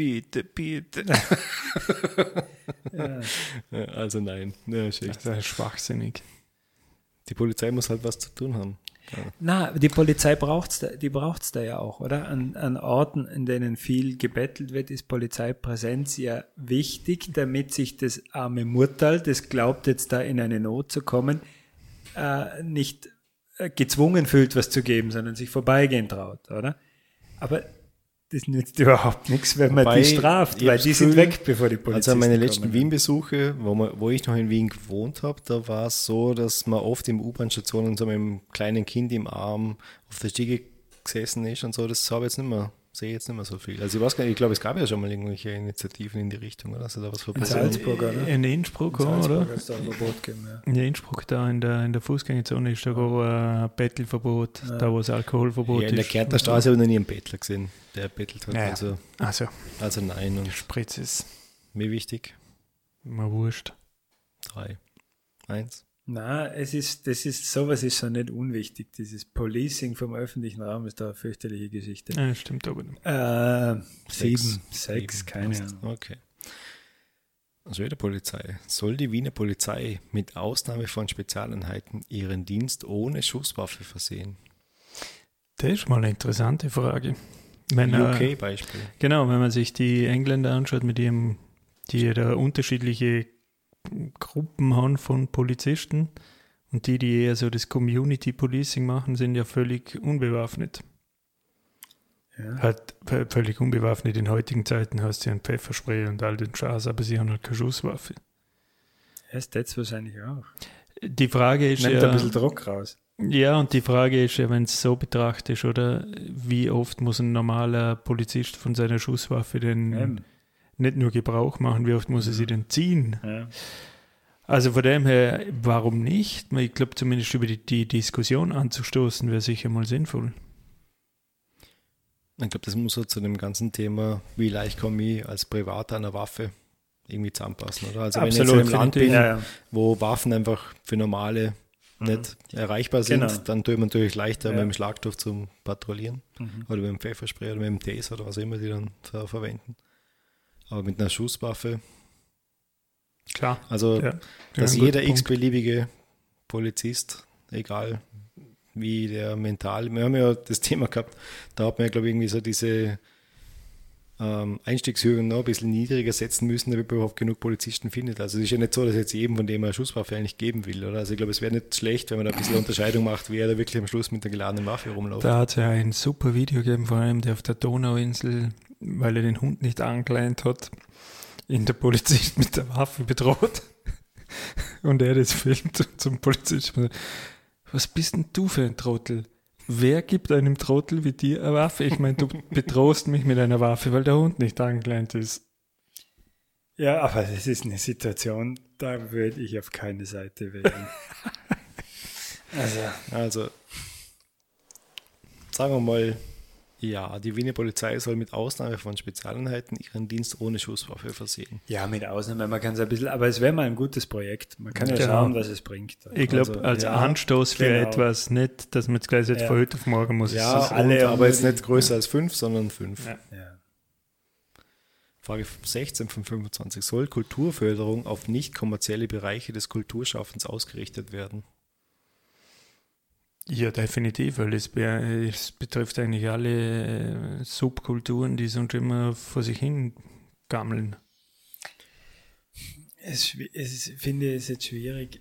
Bitte, bitte. <laughs> Ja, also nein. Ja. Das ist schwachsinnig. Die Polizei muss halt was zu tun haben. Na, die Polizei braucht's da, die braucht's da ja auch, oder? An, an Orten, in denen viel gebettelt wird, ist Polizeipräsenz ja wichtig, damit sich das arme Murtal, das glaubt jetzt da in eine Not zu kommen, äh, nicht äh, gezwungen fühlt, was zu geben, sondern sich vorbeigehen traut, oder? Aber das nützt überhaupt nichts, wenn man Wobei, die straft, weil die sind weg, bevor die Polizei Also meine letzten Wien-Besuche, wo, man- wo ich noch in Wien gewohnt habe, da war es so, dass man oft in U-Bahn-Stationen so mit einem kleinen Kind im Arm auf der Stiege gesessen ist und so. Das habe ich jetzt nicht mehr, sehe ich jetzt nicht mehr so viel. Also ich weiß gar nicht, ich glaube, es gab ja schon mal irgendwelche Initiativen in die Richtung, oder? Also da was In verboten. Salzburg, oder? In Innsbruck, oder? Salzburg da ein Verbot gegeben, ja. In Innsbruck, da in der, in der Fußgängerzone, ist da auch ein Bettelverbot, da wo es Alkoholverbot Ja, in der. Kärntner Straße habe ich noch nie einen Bettler gesehen, der bettelt hat. Ja, ja. Also, Also, also nein. Und Spritz ist mir wichtig, mir wurscht. drei, eins. Na, es ist, das ist, sowas ist schon nicht unwichtig. Dieses Policing vom öffentlichen Raum ist da eine fürchterliche Geschichte. Ja, stimmt aber nicht. Äh, sieben, Sechs. sechs, Sieben. keine Ahnung. Okay. Also wieder Polizei. Soll die Wiener Polizei mit Ausnahme von Spezialeinheiten ihren Dienst ohne Schusswaffe versehen? Das ist mal eine interessante Frage. Wenn, äh, UK-Beispiel. Genau, wenn man sich die Engländer anschaut, mit ihrem, die da unterschiedliche Gruppen haben von Polizisten und die, die eher so das Community Policing machen, sind ja völlig unbewaffnet. Ja. Halt v- völlig unbewaffnet. In heutigen Zeiten hast du ja ein Pfefferspray und all den Schaß, aber sie haben halt keine Schusswaffe. Erst jetzt wahrscheinlich auch. Die Frage ist Nimmt ja, ein bisschen Druck raus. ja, und die Frage ist ja, wenn es so betrachtest, oder wie oft muss ein normaler Polizist von seiner Schusswaffe denn Eben. Nicht nur Gebrauch machen, wie oft muss er sie denn ziehen? Ja. Also von dem her, warum nicht? Ich glaube, zumindest über die, die Diskussion anzustoßen, wäre sicher mal sinnvoll. Ich glaube, das muss so zu dem ganzen Thema, wie leicht komme ich als Privater an einer Waffe irgendwie zusammenpassen, oder? Also Absolut, wenn ich jetzt in einem Land bin. Ja, ja. wo Waffen einfach für normale nicht erreichbar sind, Genau. dann tue ich mir natürlich leichter Ja. mit dem Schlagstoff zum Patrouillieren oder mit dem Pfefferspray oder mit dem Taser oder was immer die dann ver verwenden. Aber mit einer Schusswaffe, Klar. also Ja. dass jeder x-beliebige Polizist, egal wie der mental, wir haben ja das Thema gehabt, da hat man ja, glaube ich, irgendwie so diese ähm, Einstiegshürden noch ein bisschen niedriger setzen müssen, damit man überhaupt genug Polizisten findet. Also es ist ja nicht so, dass jetzt jedem von dem eine Schusswaffe eigentlich geben will, oder? Also ich glaube, es wäre nicht schlecht, wenn man da ein bisschen Unterscheidung macht, wer da wirklich am Schluss mit der geladenen Waffe rumläuft. Da hat es ja ein super Video gegeben von einem, der auf der Donauinsel, weil er den Hund nicht angeleint hat, ihn der Polizist <laughs> mit der Waffe bedroht. Und er das filmt zum Polizisten. Was bist denn du für ein Trottel? Wer gibt einem Trottel wie dir eine Waffe? Ich meine, du <laughs> bedrohst mich mit einer Waffe, weil der Hund nicht angeleint ist. Ja, aber das ist eine Situation, da würde ich auf keine Seite wählen. <laughs> also, Also, sagen wir mal, ja, die Wiener Polizei soll mit Ausnahme von Spezialeinheiten ihren Dienst ohne Schusswaffe versehen. ja, mit Ausnahme, man kann es ein bisschen, aber es wäre mal ein gutes Projekt. Man kann ja Genau. schauen, was es bringt. Ich glaube, Also, als ja, Anstoß für genau. etwas nicht, dass man jetzt gleich jetzt Ja. von heute auf morgen muss. Ja, es alle und, aber jetzt nicht größer als fünf, sondern fünf. Ja. Ja. Frage 16 von 25. Soll Kulturförderung auf nicht kommerzielle Bereiche des Kulturschaffens ausgerichtet werden? Ja, definitiv, weil es, es betrifft eigentlich alle äh, Subkulturen, die sonst immer vor sich hin gammeln. Es, es finde ich jetzt schwierig,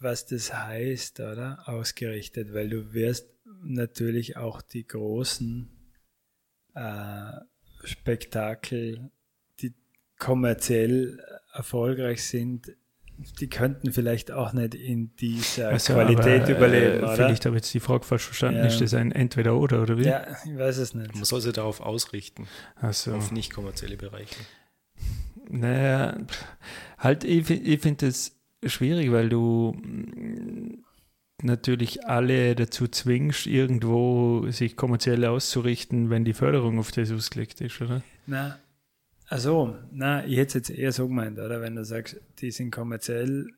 was das heißt, oder? Ausgerichtet, weil du wirst natürlich auch die großen äh, Spektakel, die kommerziell erfolgreich sind, die könnten vielleicht auch nicht in dieser Also, Qualität aber, überleben, äh, oder? Vielleicht habe ich jetzt die Frage falsch verstanden. Ja. Ist das ein Entweder-Oder oder wie? Ja, ich weiß es nicht. Man soll sich darauf ausrichten, Also, auf nicht kommerzielle Bereiche. naja, halt, ich, ich finde das schwierig, weil du mm, natürlich alle dazu zwingst, irgendwo sich kommerziell auszurichten, wenn die Förderung auf das ausgelegt ist, oder? Na, also, na, ich hätte es jetzt eher so gemeint, oder? Wenn du sagst, die sind kommerziell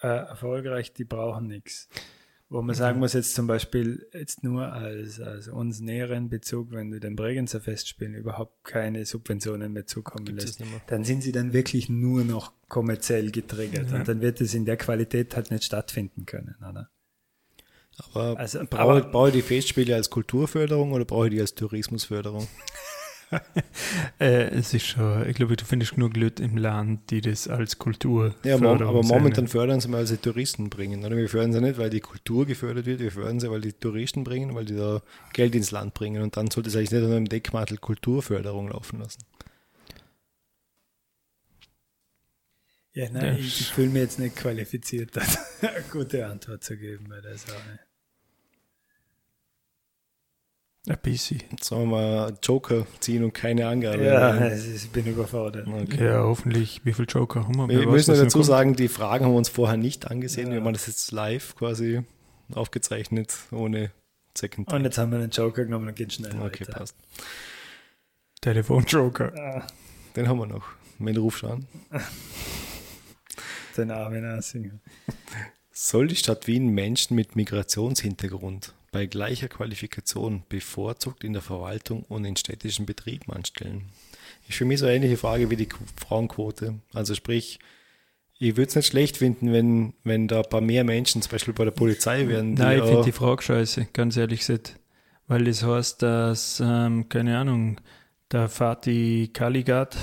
äh, erfolgreich, die brauchen nichts. Wo man sagen muss, jetzt zum Beispiel, jetzt nur als, als uns näheren Bezug, wenn du den Bregenzer Festspielen überhaupt keine Subventionen mehr zukommen Gibt's lässt, dann sind sie dann wirklich nur noch kommerziell getriggert. Und dann wird es in der Qualität halt nicht stattfinden können, oder? Aber Also, brauche, aber- brauche ich die Festspiele als Kulturförderung oder brauche ich die als Tourismusförderung? <laughs> <laughs> Äh, es ist schon, ich glaube, du findest genug Leute im Land, die das als Kultur Ja, fördern aber sehen. momentan fördern sie mal, weil sie Touristen bringen. Oder wir fördern sie nicht, weil die Kultur gefördert wird, wir fördern sie, weil die Touristen bringen, weil die da Geld ins Land bringen. Und dann sollte es eigentlich nicht unter dem Deckmantel Kulturförderung laufen lassen. Ja, Ja. nein, ich, ich fühle mich jetzt nicht qualifiziert, <laughs> eine gute Antwort zu geben bei der Sache. Ein bisschen. Jetzt sollen wir mal Joker ziehen und keine Angabe. Ja, ich bin überfordert. Okay. Ja, hoffentlich. Wie viel Joker haben wir? Wir weiß, müssen dazu kommt. sagen, die Fragen haben wir uns vorher nicht angesehen. Ja. Wir haben das jetzt live quasi aufgezeichnet, ohne Second Und jetzt haben wir einen Joker genommen und gehen schnell Okay, weiter. passt. Telefon-Joker. Ah, Den haben wir noch. Wenn du rufst an. den armen Assinger. Soll die Stadt Wien Menschen mit Migrationshintergrund bei gleicher Qualifikation bevorzugt in der Verwaltung und in städtischen Betrieben anstellen? Ist für mich so eine ähnliche Frage wie die Qu- Frauenquote. Also sprich, ich würde es nicht schlecht finden, wenn, wenn da ein paar mehr Menschen zum Beispiel bei der Polizei wären. Nein, ich finde die Frage scheiße, ganz ehrlich gesagt. Weil das heißt, dass, ähm, keine Ahnung, der Fatih Kaligat,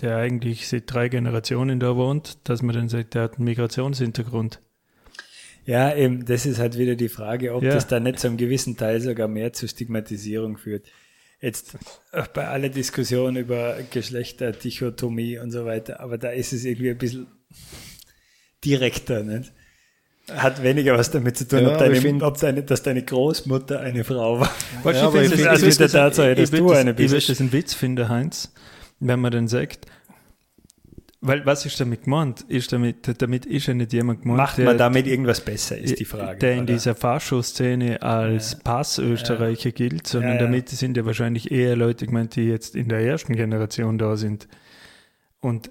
der eigentlich seit drei Generationen da wohnt, dass man dann sagt, der hat einen Migrationshintergrund. Ja, eben, das ist halt wieder die Frage, ob Ja. das dann nicht zu einem gewissen Teil sogar mehr zur Stigmatisierung führt. Jetzt äh, bei aller Diskussion über Geschlechterdichotomie und so weiter, aber da ist es irgendwie ein bisschen direkter, nicht? Hat weniger was damit zu tun, Ja, ob, deine, find- ob deine, dass deine Großmutter eine Frau war. Weißt Ja, ich finde das- also das- Tatsache, dass ich würd du eine Ich würde bist. das einen Witz finden, Heinz, wenn man dann sagt, Weil was ist damit gemeint? Ist damit, damit ist ja nicht jemand gemeint, Macht der, man damit irgendwas besser, ist die Frage. der in oder? dieser Fascho-Szene als Pass-Österreicher gilt, sondern Ja, ja. damit sind ja wahrscheinlich eher Leute gemeint, die jetzt in der ersten Generation da sind. Und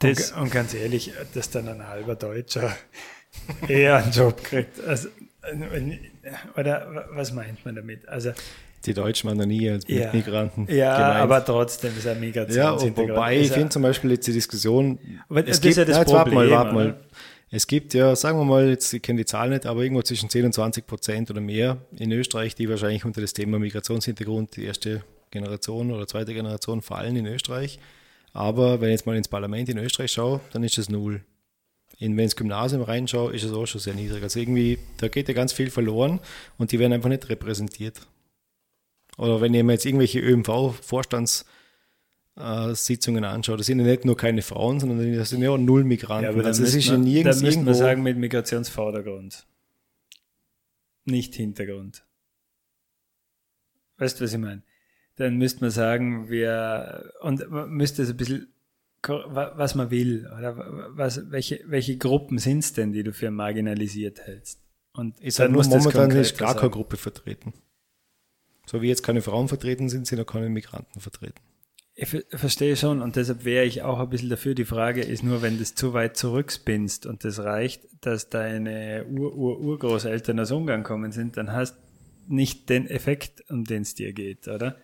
das, und, und ganz ehrlich, dass dann ein halber Deutscher <laughs> eher einen Job kriegt. Also, wenn- oder was meint man damit? Also, Die Deutschen waren noch nie als Ja. Migranten ja, gemeint. aber trotzdem ist er ja, Migrationshintergrund. und wobei ich finde zum Beispiel jetzt die Diskussion, Aber es gibt, ja das nein, warte mal, Problem, warte mal. oder? Es gibt ja, sagen wir mal, jetzt, ich kenne die Zahl nicht, aber irgendwo zwischen 10 und 20 Prozent oder mehr in Österreich, die wahrscheinlich unter das Thema Migrationshintergrund die erste Generation oder zweite Generation fallen in Österreich. Aber wenn ich jetzt mal ins Parlament in Österreich schaue, dann ist es null. In, wenn ich ins Gymnasium reinschaue, ist es auch schon sehr niedrig. Also irgendwie, da geht ja ganz viel verloren und die werden einfach nicht repräsentiert. Oder wenn ich mir jetzt irgendwelche ÖMV-Vorstands äh, Sitzungen anschaue, da sind ja nicht nur keine Frauen, sondern das sind ja auch null Migranten. Ja, dann also es ist ja nirgends dann müsste man irgendwo, sagen mit Migrationsvordergrund. Nicht Hintergrund. Weißt du, was ich meine? Dann müsste man sagen, wir, und man müsste es ein bisschen, was man will, oder was, welche, welche Gruppen sind es denn, die du für marginalisiert hältst? Und ist halt nur momentan ist gar keine. Gruppe vertreten. So wie jetzt keine Frauen vertreten sind, sind auch keine Migranten vertreten. Ich ver- verstehe schon und deshalb wäre ich auch ein bisschen dafür. Die Frage ist nur, wenn du es zu weit zurückspinnst und das reicht, dass deine Ur-Ur-Urgroßeltern aus Ungarn kommen sind, dann hast nicht den Effekt, um den es dir geht, oder?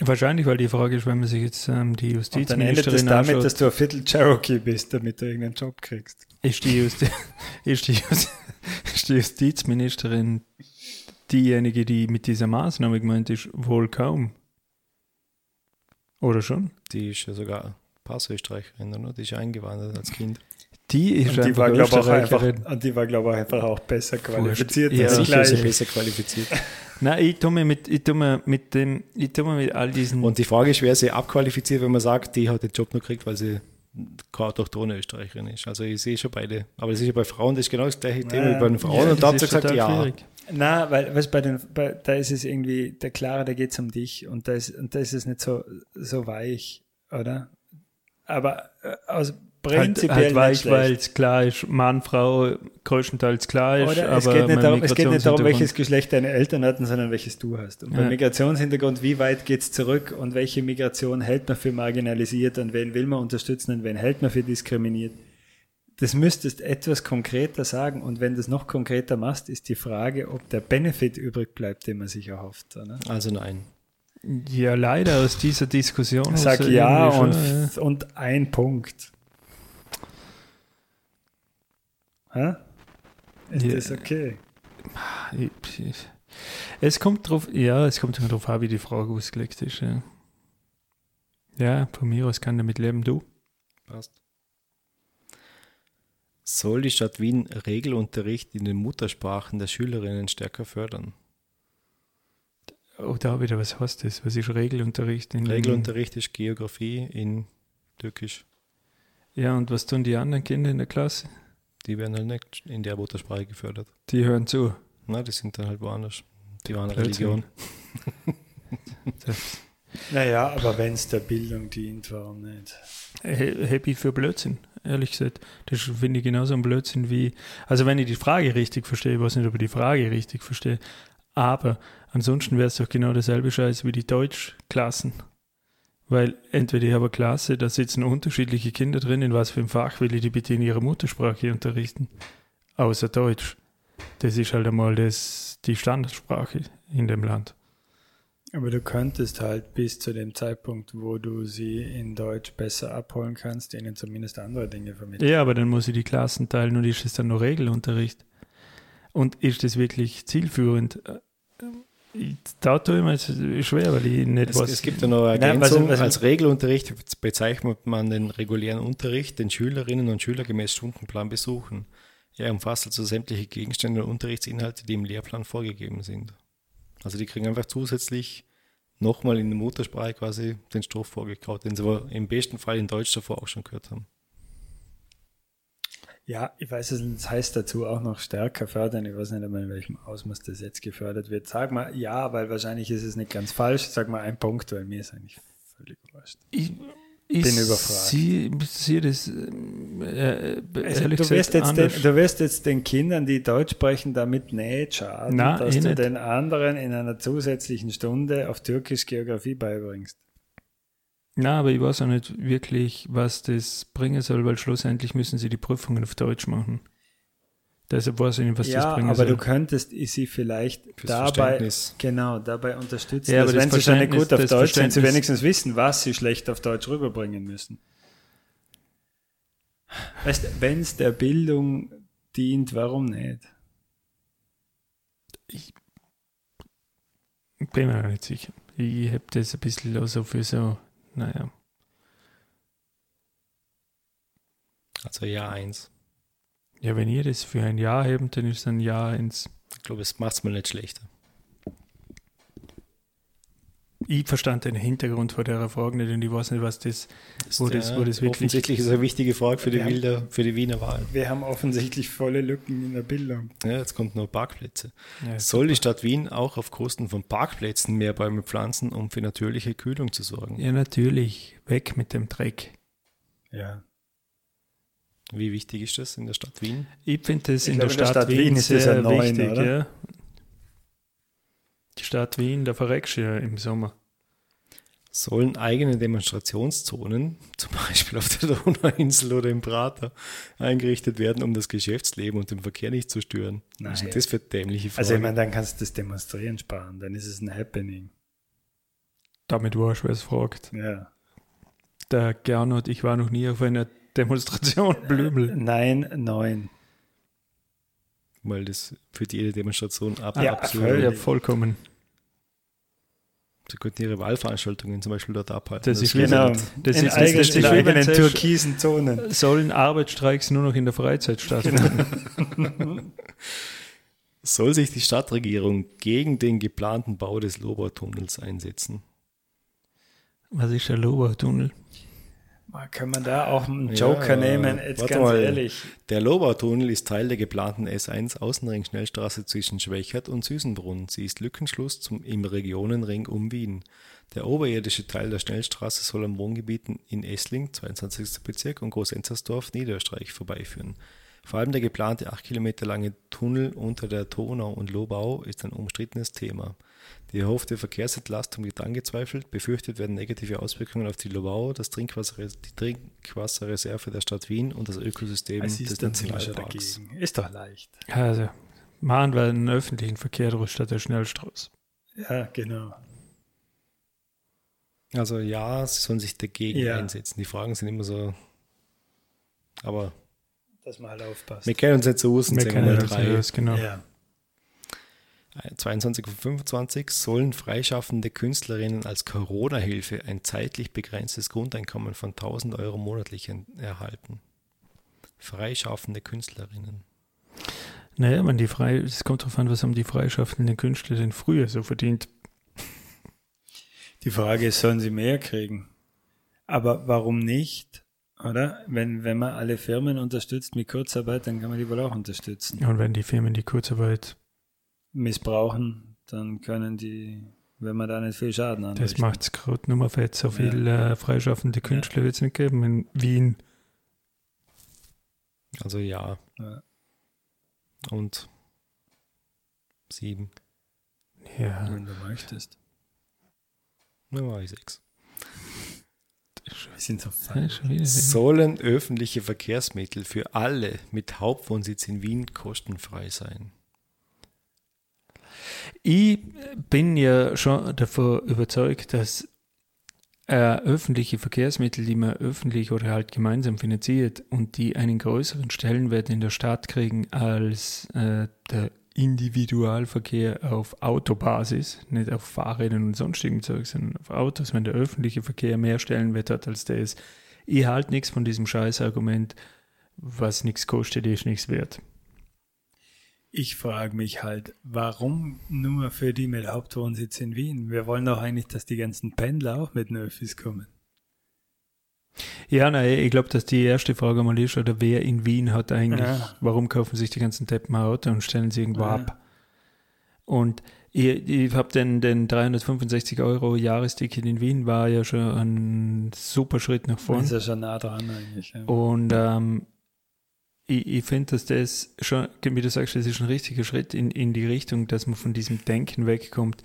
wahrscheinlich, weil die Frage ist, wenn man sich jetzt ähm, die Und dann endet es damit, anschaut, dass du ein Viertel Cherokee bist, damit du irgendeinen Job kriegst. ist die, Justi <laughs> ist, die Justi <laughs> ist die Justizministerin diejenige, die mit dieser Maßnahme gemeint ist, wohl kaum. Oder schon? Die ist ja sogar Pass-Österreicherin, oder? Die ist ja eingewandert als Kind. Die ist Und die war, glaube ich, einfach, und die war, glaube ich, einfach auch besser qualifiziert. Ja, als sicher ist sie besser qualifiziert. <laughs> Nein, ich tue mir mit, ich tue mir mit dem, ich tue mir mit all diesen. Und die Frage ist, wer sie abqualifiziert, wenn man sagt, die hat den Job nur gekriegt, weil sie keine autochtone Österreicherin ist. Also ich sehe schon beide. Aber das ist ja bei Frauen, das ist genau das gleiche Thema wie bei den Frauen. Ja, und da ihr ist gesagt, ja. schwierig. Na, weil was bei den, bei, da ist es irgendwie, der Klare, da geht es um dich und da ist, und da ist es nicht so, so weich, oder? Aber äh, aus Halt, prinzipiell halt nicht weich, weil es klar ist, Mann, Frau größtenteils klar ist. Oder es geht, nicht darum, es geht nicht darum, welches Geschlecht deine Eltern hatten, sondern welches du hast. Und Ja. beim Migrationshintergrund, wie weit geht's zurück und welche Migration hält man für marginalisiert und wen will man unterstützen und wen hält man für diskriminiert? Das müsstest etwas konkreter sagen. Und wenn du es noch konkreter machst, ist die Frage, ob der Benefit übrig bleibt, den man sich erhofft. Oder? Also nein. Ja, leider aus dieser Diskussion. Sag also ja und, schon, ja. und ein Punkt. Hä? Ist Ja. das okay? Ich- ich- Es kommt drauf, ja, es kommt immer drauf an, wie die Frage ausgelegt ist. Ja, ja von mir aus kann damit leben, du. Passt. Soll die Stadt Wien Regelunterricht in den Muttersprachen der Schülerinnen stärker fördern? Oh, da wieder, was heißt das? Was ist Regelunterricht? In Regelunterricht ist Geografie in Türkisch. Ja, und was tun die anderen Kinder in der Klasse? Die werden halt nicht in der Muttersprache gefördert. Die hören zu. Na, die sind dann halt woanders. Die waren. Religion. <laughs> <laughs> Naja, aber wenn es der Bildung dient, warum nicht? Happy für Blödsinn, ehrlich gesagt. Das finde ich genauso ein Blödsinn wie. Also, wenn ich die Frage richtig verstehe, ich weiß nicht, ob ich die Frage richtig verstehe, aber ansonsten wäre es doch genau derselbe Scheiß wie die Deutschklassen. Weil entweder ich habe eine Klasse, da sitzen unterschiedliche Kinder drin, in was für ein Fach will ich die bitte in ihrer Muttersprache unterrichten? Außer Deutsch. Das ist halt einmal das, die Standardsprache in dem Land. Aber du könntest halt bis zu dem Zeitpunkt, wo du sie in Deutsch besser abholen kannst, ihnen zumindest andere Dinge vermitteln. Ja, aber dann muss ich die Klassen teilen und ist es dann noch Regelunterricht? Und ist das wirklich zielführend? Da tue ich mir jetzt schwer, weil ich nicht Es, weiß. es gibt ja noch eine Nein, was- Ergänzung. was- Als Regelunterricht bezeichnet man den regulären Unterricht, den Schülerinnen und Schüler gemäß Stundenplan besuchen. Er umfasst also sämtliche Gegenstände und Unterrichtsinhalte, die im Lehrplan vorgegeben sind. Also die kriegen einfach zusätzlich nochmal in der Muttersprache quasi den Stoff vorgekaut, den sie aber im besten Fall in Deutsch davor auch schon gehört haben. Ja, ich weiß es, das heißt dazu auch noch stärker fördern. Ich weiß nicht einmal, in welchem Ausmaß das jetzt gefördert wird. Sag mal ja, weil wahrscheinlich ist es nicht ganz falsch. Sag mal ein Punkt, weil mir ist eigentlich völlig wurscht. ich, Ich bin überfragt. Sie, sehe das äh, Also, ehrlich du, wirst jetzt den, du wirst jetzt den Kindern, die Deutsch sprechen, damit nicht schaden, Nein, dass eh du nicht. den anderen in einer zusätzlichen Stunde auf Türkisch Geografie beibringst. Na, aber ich weiß auch nicht wirklich, was das bringen soll, weil schlussendlich müssen sie die Prüfungen auf Deutsch machen. Deshalb weiß ich nicht, was das ja, bringen aber soll. du könntest sie vielleicht Fürs dabei, genau, dabei unterstützen, Ja, aber das wenn sie schon nicht gut auf das Deutsch sind, sie wenigstens wissen, was sie schlecht auf Deutsch rüberbringen müssen. Weißt du, wenn es der Bildung dient, warum nicht? bin mir auch nicht sicher. Ich habe das ein bisschen auch so für so, naja. Also Jahr 1. Ja, wenn ihr das für ein Jahr hebt, dann ist es ein Jahr ins. Ich glaube, es macht es mal nicht schlechter. Ich verstand den Hintergrund von der Frage nicht und ich weiß nicht, was das, wo das, wo das wirklich. Offensichtlich ist es eine wichtige Frage für die, Ja. Wilder, für die Wiener Wahl. Wir haben offensichtlich volle Lücken in der Bildung. Ja, jetzt kommt nur Parkplätze. Ja, Soll die Stadt Wien auch auf Kosten von Parkplätzen mehr Bäume pflanzen, um für natürliche Kühlung zu sorgen? ja, natürlich. Weg mit dem Dreck. Ja. Wie wichtig ist das in der Stadt Wien? Ich finde das Ich in glaube, der Stadt, Wien, ist das sehr ein Neun, wichtig. Ja. Die Stadt Wien, da verreckst du ja im Sommer. Sollen eigene Demonstrationszonen, <laughs> zum Beispiel auf der Donauinsel oder im Prater, eingerichtet werden, um das Geschäftsleben und den Verkehr nicht zu stören? Nein. Was sind das für dämliche Fragen? Also ich meine, dann kannst du das Demonstrieren sparen, dann ist es ein Happening. Damit warst du, wer es fragt. Ja. Der Gernot, ich war noch nie auf einer Demonstration, Blümel. Nein, neun. Weil das führt jede Demonstration ab. Ja, absolut. Ja, vollkommen. Sie könnten ihre Wahlveranstaltungen zum Beispiel dort abhalten. Das ist Genau. Das ist- in das eigenen, ist- in das ist- eigenen das ist- türkisen Zonen. Sollen Arbeitsstreiks nur noch in der Freizeit stattfinden? <laughs> Soll sich die Stadtregierung gegen den geplanten Bau des Lobautunnels einsetzen? Was ist der Lobertunnel? Kann man da auch einen Ja, Joker nehmen? Jetzt warte ganz mal. ehrlich. Der Lobautunnel ist Teil der geplanten S1 Außenring-Schnellstraße zwischen Schwächert und Süßenbrunn. Sie ist Lückenschluss zum, im Regionenring um Wien. Der oberirdische Teil der Schnellstraße soll am Wohngebieten in Essling, 22. Bezirk, und Groß-Enzersdorf, Niederösterreich vorbeiführen. Vor allem der geplante 8 Kilometer lange Tunnel unter der Donau und Lobau ist ein umstrittenes Thema. Die erhoffte Verkehrsentlastung wird angezweifelt, befürchtet werden negative Auswirkungen auf die Lobau, das Trinkwasser, die Trinkwasserreserve der Stadt Wien und das Ökosystem Es des wir Nationalparks. dagegen. Ist doch leicht. Also, machen wir einen öffentlichen Verkehr durch statt der Schnellstraße. Ja, genau. Also ja, sie sollen sich dagegen Ja. einsetzen. Die Fragen sind immer so. Aber Dass man halt aufpasst. wir kennen uns nicht so Wir sagen kennen mal uns drei. genau. Ja. 22 und 25 sollen freischaffende Künstlerinnen als Corona-Hilfe ein zeitlich begrenztes Grundeinkommen von 1000 Euro monatlich en- erhalten. Freischaffende Künstlerinnen. Naja, wenn die frei, es kommt darauf an, was haben die freischaffenden Künstler denn früher so verdient. Die Frage ist, sollen sie mehr kriegen? Aber warum nicht? Oder? Wenn, wenn man alle Firmen unterstützt mit Kurzarbeit, dann kann man die wohl auch unterstützen. Und wenn die Firmen die Kurzarbeit, Missbrauchen, dann können die, wenn man da nicht viel Schaden das anrichten. macht es gerade Nummer fett. So viel äh, freischaffende Künstler wird es nicht geben in Wien. Also ja. Ja. Und sieben. Ja, Wenn du möchtest. Na, war ich sechs. Wir sind so ja. Sollen öffentliche Verkehrsmittel für alle mit Hauptwohnsitz in Wien kostenfrei sein? Ich bin ja schon davon überzeugt, dass äh, öffentliche Verkehrsmittel, die man öffentlich oder halt gemeinsam finanziert und die einen größeren Stellenwert in der Stadt kriegen als äh, der Individualverkehr auf Autobasis, nicht auf Fahrrädern und sonstigem Zeug, sondern auf Autos, wenn der öffentliche Verkehr mehr Stellenwert hat als das. Ich halte nichts von diesem Scheißargument, was nichts kostet, ist nichts wert. Ich frage mich halt, warum nur für die mit Hauptwohnsitz in Wien? Wir wollen doch eigentlich, dass die ganzen Pendler auch mit den Öffis kommen. Ja, nein, ich glaube, dass die erste Frage mal ist, oder wer in Wien hat eigentlich, Ja. warum kaufen sich die ganzen Deppen ein Auto und stellen sie irgendwo Ja. ab? Und ich, ich habe den, den 365 Euro Jahresticket in Wien war ja schon ein super Schritt nach vorne. ist ja schon nah dran eigentlich. Ja. Und ähm, ich, ich finde, dass das schon, wie du sagst, das ist ein richtiger Schritt in, in die Richtung, dass man von diesem Denken wegkommt,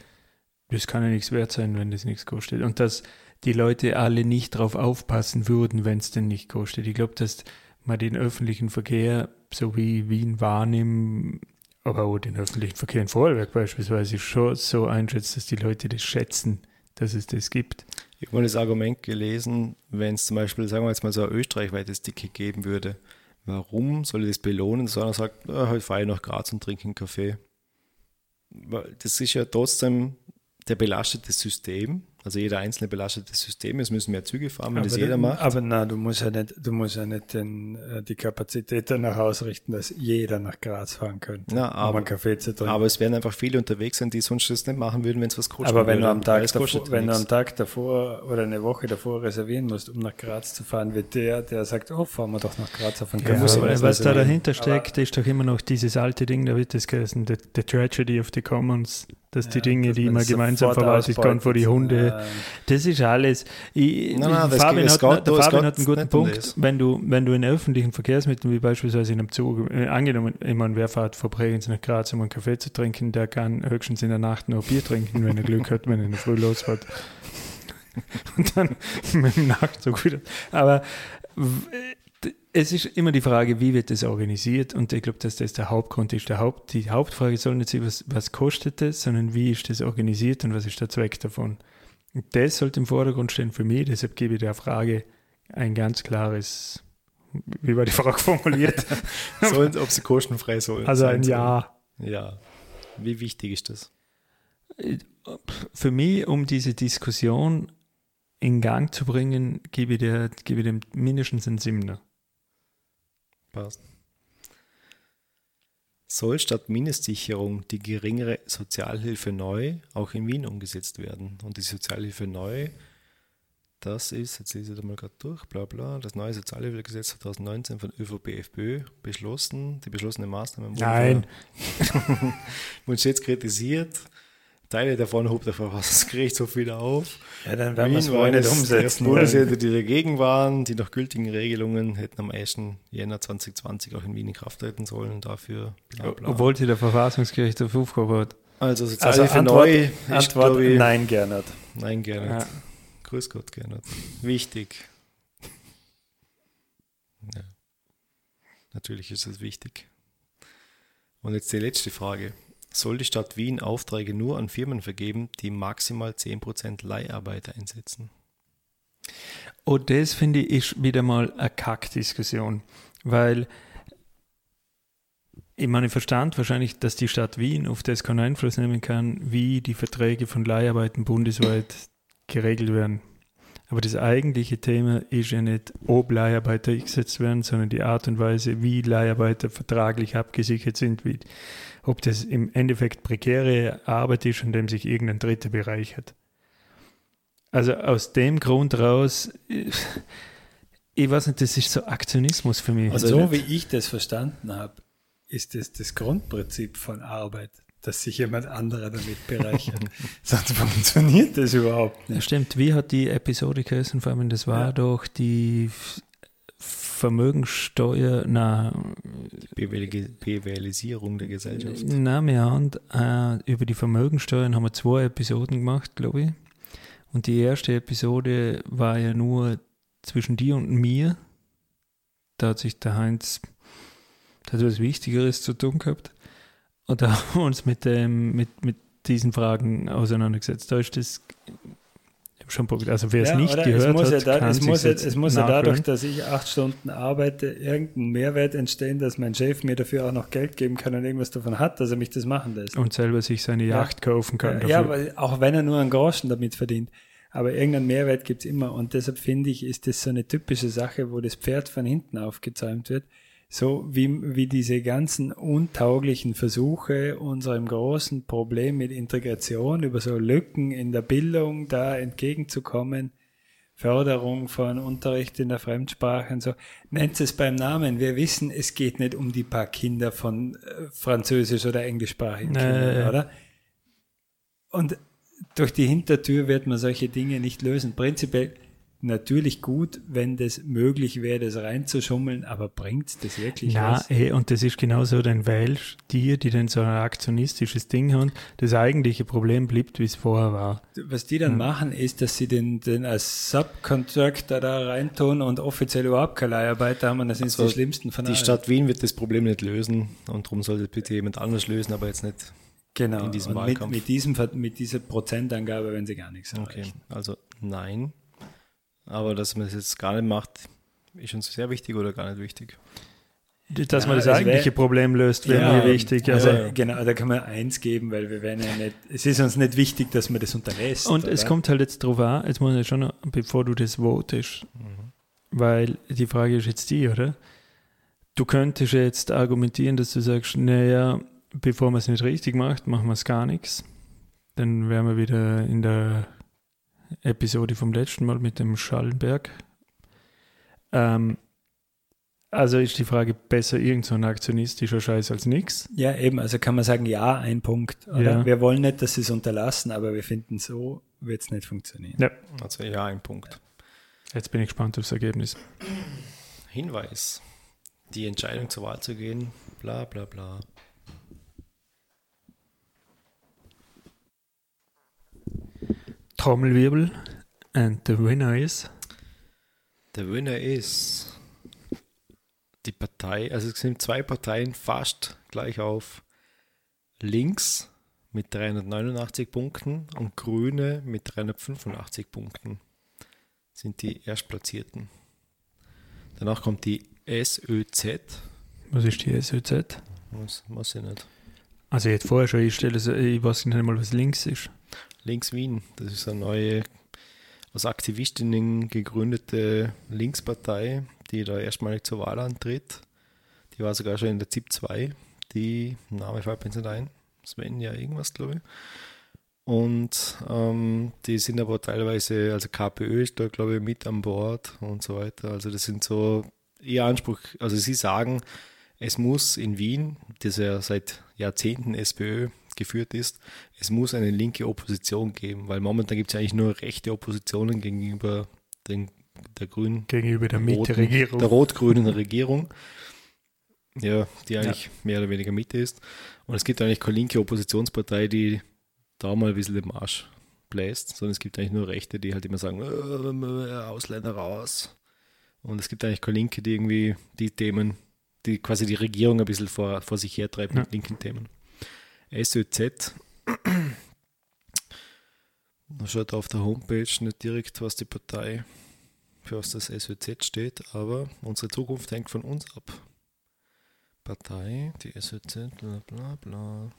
das kann ja nichts wert sein, wenn das nichts kostet. Und dass die Leute alle nicht drauf aufpassen würden, wenn es denn nicht kostet. Ich glaube, dass man den öffentlichen Verkehr, so wie Wien wahrnimmt, aber auch den öffentlichen Verkehr in Vorarlberg beispielsweise schon so einschätzt, dass die Leute das schätzen, dass es das gibt. Ich habe mal das Argument gelesen, wenn es zum Beispiel, sagen wir jetzt mal so ein österreichweites Ticket geben würde, warum soll ich das belohnen, einer sagt, ah, heute fahre ich nach Graz und trinke einen Kaffee. Weil Das ist ja trotzdem der belastete System, also jeder einzelne belastete System, es müssen mehr Züge fahren, wenn das jeder macht. aber na, du musst ja nicht, du musst ja nicht den, äh, die Kapazität danach ausrichten, dass jeder nach Graz fahren könnte, Na, um aber- einen Kaffee zu trinken. Aber es werden einfach viele unterwegs sein, die sonst das nicht machen würden, wenn es was kostet. Aber wenn du am Tag davor, kostet wenn du am. Tag davor oder eine Woche davor reservieren musst, um nach Graz zu fahren, wird der, der sagt, oh, fahren wir doch nach Graz auf einen Ja, Kaffee. aber was, da reservieren. dahinter steckt, ist doch immer noch dieses alte Ding, da wird das geheißen, the, the Tragedy of the Commons, dass die Dinge, dass die man gemeinsam verwaltet kann, vor die. Hunde. Das ist alles. Ich, Nein, nein, Fabian, geht- hat, geht- der Fabian hat einen guten Punkt. Wenn du, wenn du in öffentlichen Verkehrsmitteln, wie beispielsweise in einem Zug, äh, angenommen, ich meine, wer fährt von Bregenz nach Graz, um einen Kaffee zu trinken, der kann höchstens in der Nacht noch Bier trinken, wenn er Glück hat, wenn er in der Früh losfährt. <laughs> Und dann mit dem Nachtzug wieder. Aber es ist immer die Frage, wie wird das organisiert? Und ich glaube, dass das der Hauptgrund ist. Der Haupt, die Hauptfrage soll nicht sein, was, was kostet das, sondern wie ist das organisiert und was ist der Zweck davon? Und das sollte im Vordergrund stehen für mich. Deshalb gebe ich der Frage ein ganz klares, wie war die Frage <laughs> formuliert? <laughs> Sollen, ob sie kostenfrei sollen. Also ein. Ja. Ja. Wie wichtig ist das? Für mich, um diese Diskussion in Gang zu bringen, gebe ich, der, gebe ich dem mindestens einen Simner. Passt. Soll statt Mindestsicherung die geringere Sozialhilfe neu auch in Wien umgesetzt werden? Und die Sozialhilfe neu, das ist, jetzt lese ich da mal gerade durch, bla bla, das neue Sozialhilfegesetz 2019 von ÖVP, FPÖ beschlossen, die beschlossene Maßnahmen wurden Nein. <laughs> wurden stets kritisiert. Teile davon hob der Verfassungsgerichtshof wieder auf. Ja, dann werden wir es wohl nicht umsetzen. Bundesländer, die dagegen waren. Die noch gültigen Regelungen hätten am 1. Jänner 2020 auch in Wien in Kraft treten sollen. Dafür bla bla. Obwohl sie der Verfassungsgerichtshof aufgehoben hat. also Also Sozialhilfe Antwort, neu ist, Antwort glaube ich, nein, Gernot. nein, gerne. Ja. Grüß Gott, Gernot. Wichtig. Ja. Natürlich ist es wichtig. Und jetzt die letzte Frage. Soll die Stadt Wien Aufträge nur an Firmen vergeben, die maximal 10% Leiharbeiter einsetzen? Und das finde ich ist wieder mal eine Kackdiskussion, weil ich meine, ich verstand wahrscheinlich, dass die Stadt Wien auf das keinen Einfluss nehmen kann, wie die Verträge von Leiharbeiten bundesweit geregelt werden. Aber das eigentliche Thema ist ja nicht, ob Leiharbeiter eingesetzt werden, sondern die Art und Weise, wie Leiharbeiter vertraglich abgesichert sind, wie, ob das im Endeffekt prekäre Arbeit ist, an dem sich irgendein Dritter bereichert. Also aus dem Grund raus, ich, weiß nicht, das ist so Aktionismus für mich. Und so wie ich das verstanden habe, ist das das Grundprinzip von Arbeit, dass sich jemand anderer damit <laughs> bereichert. Sonst funktioniert das überhaupt Ja, nicht. stimmt, wie hat die Episode geheißen, Fabian? Das war Ja. doch die Vermögensteuer, na, Bewählisierung der Gesellschaft. na, wir haben äh, über die Vermögensteuern haben wir zwei Episoden gemacht, glaube ich. Und die erste Episode war ja nur zwischen dir und mir. Da hat sich der Heinz, da hat was Wichtigeres zu tun gehabt. Und da haben wir uns mit, dem, mit, mit diesen Fragen auseinandergesetzt. Da ist das schon. Also wer es Ja, nicht oder? gehört es muss hat, ja, da, kann es muss, ja, es muss ja dadurch, dass ich acht Stunden arbeite, irgendein Mehrwert entstehen, dass mein Chef mir dafür auch noch Geld geben kann und irgendwas davon hat, dass er mich das machen lässt. und selber sich seine Ja. Yacht kaufen kann. Ja, ja, dafür. weil, auch wenn er nur einen Groschen damit verdient. Aber irgendeinen Mehrwert gibt's immer. Und deshalb finde ich, ist das so eine typische Sache, wo das Pferd von hinten aufgezäumt wird. So wie, wie diese ganzen untauglichen Versuche, unserem großen Problem mit Integration über so Lücken in der Bildung da entgegenzukommen. Förderung von Unterricht in der Fremdsprache und so. Nennt es beim Namen. Wir wissen, es geht nicht um die paar Kinder von äh, französisch- oder englischsprachigen Nee, Kindern, oder? durch die Hintertür wird man solche Dinge nicht lösen. Prinzipiell natürlich gut, wenn das möglich wäre, das reinzuschummeln, aber bringt das wirklich Na, was? eh, und das ist genauso, dann wählst die, die dann so ein aktionistisches Ding haben, das eigentliche Problem bleibt, wie es vorher war. Was die dann machen, ist, dass sie den, den als Subcontractor da reintun und offiziell überhaupt keine Leiharbeit haben und das sind Also die schlimmsten von Die allen. Stadt Wien wird das Problem nicht lösen und darum sollte bitte jemand anders lösen, aber jetzt nicht. genau. in diesem und mit, Wahlkampf. mit, diesem, mit dieser Prozentangabe, wenn sie gar nichts Okay, erreichen. also nein. Aber dass man das jetzt gar nicht macht, ist uns sehr wichtig oder gar nicht wichtig. Dass Ja, man das es wär- eigentliche Problem löst, wäre Ja, mir wichtig. Also, Also, genau, da kann man eins geben, weil wir werden ja nicht, es ist uns nicht wichtig, dass man das unterlässt. und es oder? kommt halt jetzt drauf an, jetzt muss ich schon bevor du das votest, weil die Frage ist jetzt die, oder? Du könntest jetzt argumentieren, dass du sagst, naja, bevor man es nicht richtig macht, machen wir es gar nichts. Dann wären wir wieder in der Episode vom letzten Mal mit dem Schallenberg. Ähm, also ist die Frage, besser irgend so ein aktionistischer Scheiß als nichts? Ja, eben, also kann man sagen, ja, ein Punkt. Oder? Ja. Wir wollen nicht, dass sie es unterlassen, aber wir finden, so wird es nicht funktionieren. Ja. Also ja, ein Punkt. Jetzt bin ich gespannt aufs Ergebnis. Hinweis. Die Entscheidung zur Wahl zu gehen, bla bla bla. Trommelwirbel. And the winner is. Der Winner ist die Partei, also es sind zwei Parteien fast gleich auf. Links mit 389 Punkten und Grüne mit 385 Punkten sind die Erstplatzierten. Danach kommt die SÖZ. Was ist die SÖZ? Was, was ich nicht. Also ich hätte vorher schon einstellen, also ich weiß nicht einmal, was links ist. Links Wien, das ist eine neue, aus Aktivistinnen gegründete Linkspartei, die da erstmalig zur Wahl antritt. Die war sogar schon in der ZIP 2. Die Name fällt mir jetzt nicht ein. Sven ja irgendwas, glaube ich. Und ähm, die sind aber teilweise, also KPÖ ist da, glaube ich, mit an Bord und so weiter. Also das sind so ihr Anspruch, also sie sagen, es muss in Wien, das ja seit Jahrzehnten SPÖ geführt ist, es muss eine linke Opposition geben, weil momentan gibt es eigentlich nur rechte Oppositionen gegenüber den, der grünen, Gegenüber der Mitte-Regierung. der rot-grünen <laughs> Regierung. Ja, die eigentlich mehr oder weniger Mitte ist. Und es gibt eigentlich keine linke Oppositionspartei, die da mal ein bisschen den Marsch bläst, sondern es gibt eigentlich nur Rechte, die halt immer sagen, äh, Ausländer raus. Und es gibt eigentlich keine Linke, die irgendwie die Themen, die quasi die Regierung ein bisschen vor, vor sich hertreibt mit Ja. linken Themen. SÖZ, da schaut auf der Homepage nicht direkt, was die Partei, für was das SÖZ steht, aber unsere Zukunft hängt von uns ab. Partei, die SÖZ, bla bla bla.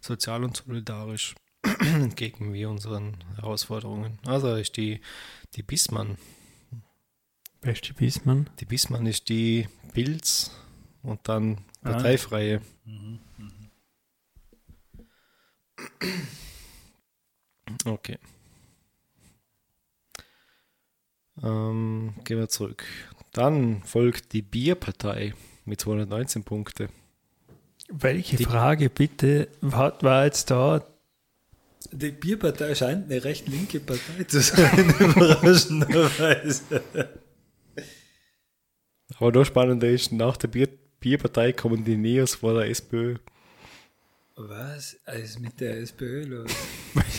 Sozial und solidarisch <clears throat> entgegen wir unseren Herausforderungen. Also ist die, die Bismann. Beste Wiesmann. Die Bismann ist die Pilz und dann Ah. Parteifreie. Okay. Ähm, gehen wir zurück. Dann folgt die Bierpartei mit 219 Punkte. Welche Die- Frage bitte hat, war jetzt da? Die Bierpartei scheint eine recht linke Partei zu sein, <laughs> überraschenderweise. Aber noch spannender ist, nach der Bier Bierpartei kommen die Neos vor der SPÖ. Was ist mit der SPÖ los?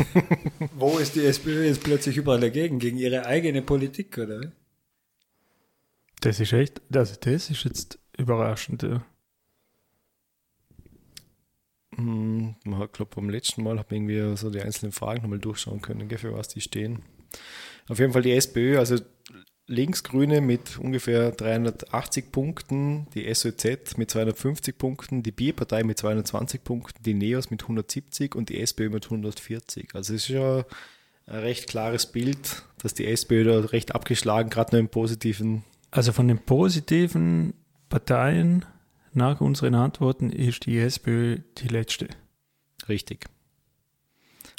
<laughs> Wo ist die SPÖ jetzt plötzlich überall dagegen? Gegen ihre eigene Politik, oder? Das ist echt, also das ist jetzt überraschend. Ja. Hm, Man hat, glaube beim letzten Mal hat man irgendwie so die einzelnen Fragen nochmal durchschauen können, gell, für was die stehen. Auf jeden Fall die SPÖ, also Linksgrüne mit ungefähr 380 Punkten, die SÖZ mit 250 Punkten, die Bierpartei mit 220 Punkten, die NEOS mit 170 und die SPÖ mit 140. Also es ist ja ein recht klares Bild, dass die SPÖ da recht abgeschlagen, gerade nur im positiven Also von den positiven Parteien nach unseren Antworten ist die SPÖ die letzte. Richtig.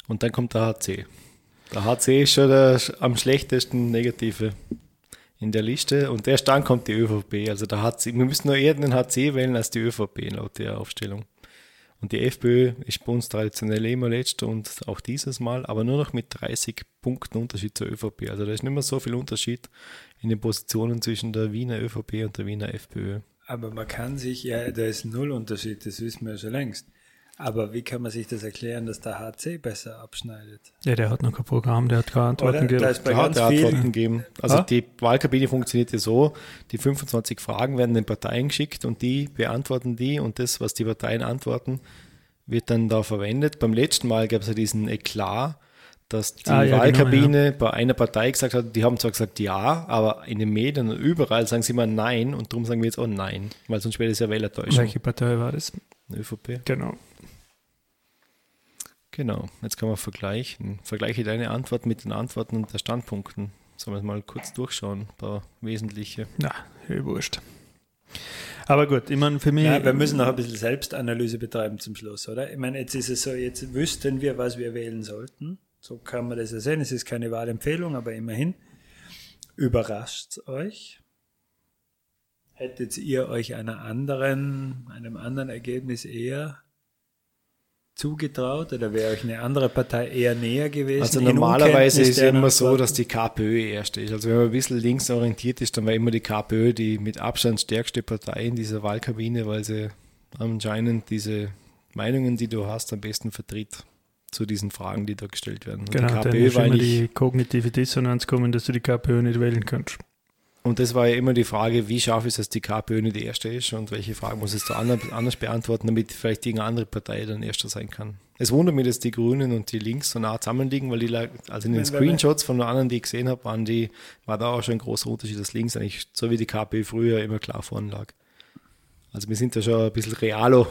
Und dann kommt der HC. Der HC ist schon der am schlechtesten Negative in der Liste und erst dann kommt die ÖVP. Also der HC, wir müssen nur eher den HC wählen als die ÖVP laut der Aufstellung. Und die FPÖ ist bei uns traditionell immer letzter und auch dieses Mal, aber nur noch mit 30 Punkten Unterschied zur ÖVP. Also da ist nicht mehr so viel Unterschied in den Positionen zwischen der Wiener ÖVP und der Wiener FPÖ. Aber man kann sich, ja, da ist null Unterschied, das wissen wir ja schon längst. Aber wie kann man sich das erklären, dass der HC besser abschneidet? Ja, der hat noch kein Programm, der hat keine Antworten Oder? Da gegeben. ist bei Der hat ganz ja Antworten gegeben. Also Ah? die Wahlkabine funktioniert ja so, die 25 Fragen werden den Parteien geschickt und die beantworten die und das, was die Parteien antworten, wird dann da verwendet. Beim letzten Mal gab es ja diesen Eklat, dass die Ah, ja, genau, Wahlkabine bei einer Partei gesagt hat, die haben zwar gesagt ja, aber in den Medien und überall sagen sie immer nein und darum sagen wir jetzt auch nein, weil sonst wäre das ja Wählertäuschung. Welche Partei war das? ÖVP. Genau. Genau, jetzt kann man vergleichen. Vergleiche deine Antwort mit den Antworten der Standpunkten. Sollen wir mal kurz durchschauen, ein paar wesentliche. Na, wurscht. Aber gut, ich meine, für mich. ja, wir müssen noch ein bisschen Selbstanalyse betreiben zum Schluss, oder? Ich meine, jetzt ist es so, jetzt wüssten wir, was wir wählen sollten. So kann man das ja sehen. Es ist keine Wahlempfehlung, aber immerhin. Überrascht euch? Hättet ihr euch einer anderen, einem anderen Ergebnis eher zugetraut oder wäre euch eine andere Partei eher näher gewesen? Also normalerweise ist es immer so, dass die KPÖ erste ist. Also wenn man ein bisschen linksorientiert ist, dann war immer die KPÖ die mit Abstand stärkste Partei in dieser Wahlkabine, weil sie anscheinend diese Meinungen, die du hast, am besten vertritt zu diesen Fragen, die da gestellt werden. Und genau, die dann KPÖ ist war immer die kognitive Dissonanz kommen, dass du die KPÖ nicht wählen kannst. Und das war ja immer die Frage, wie scharf ist es, dass die KPÖ nicht die erste ist und welche Fragen muss es da anders, beantworten, damit vielleicht irgendeine andere Partei dann erster sein kann. Es wundert mich, dass die Grünen und die Links so nah zusammenliegen, weil die, also in den Screenshots von den anderen, die ich gesehen habe, waren die, war da auch schon ein großer Unterschied, dass links eigentlich, so wie die KPÖ früher, immer klar vorn lag. Also wir sind da schon ein bisschen realo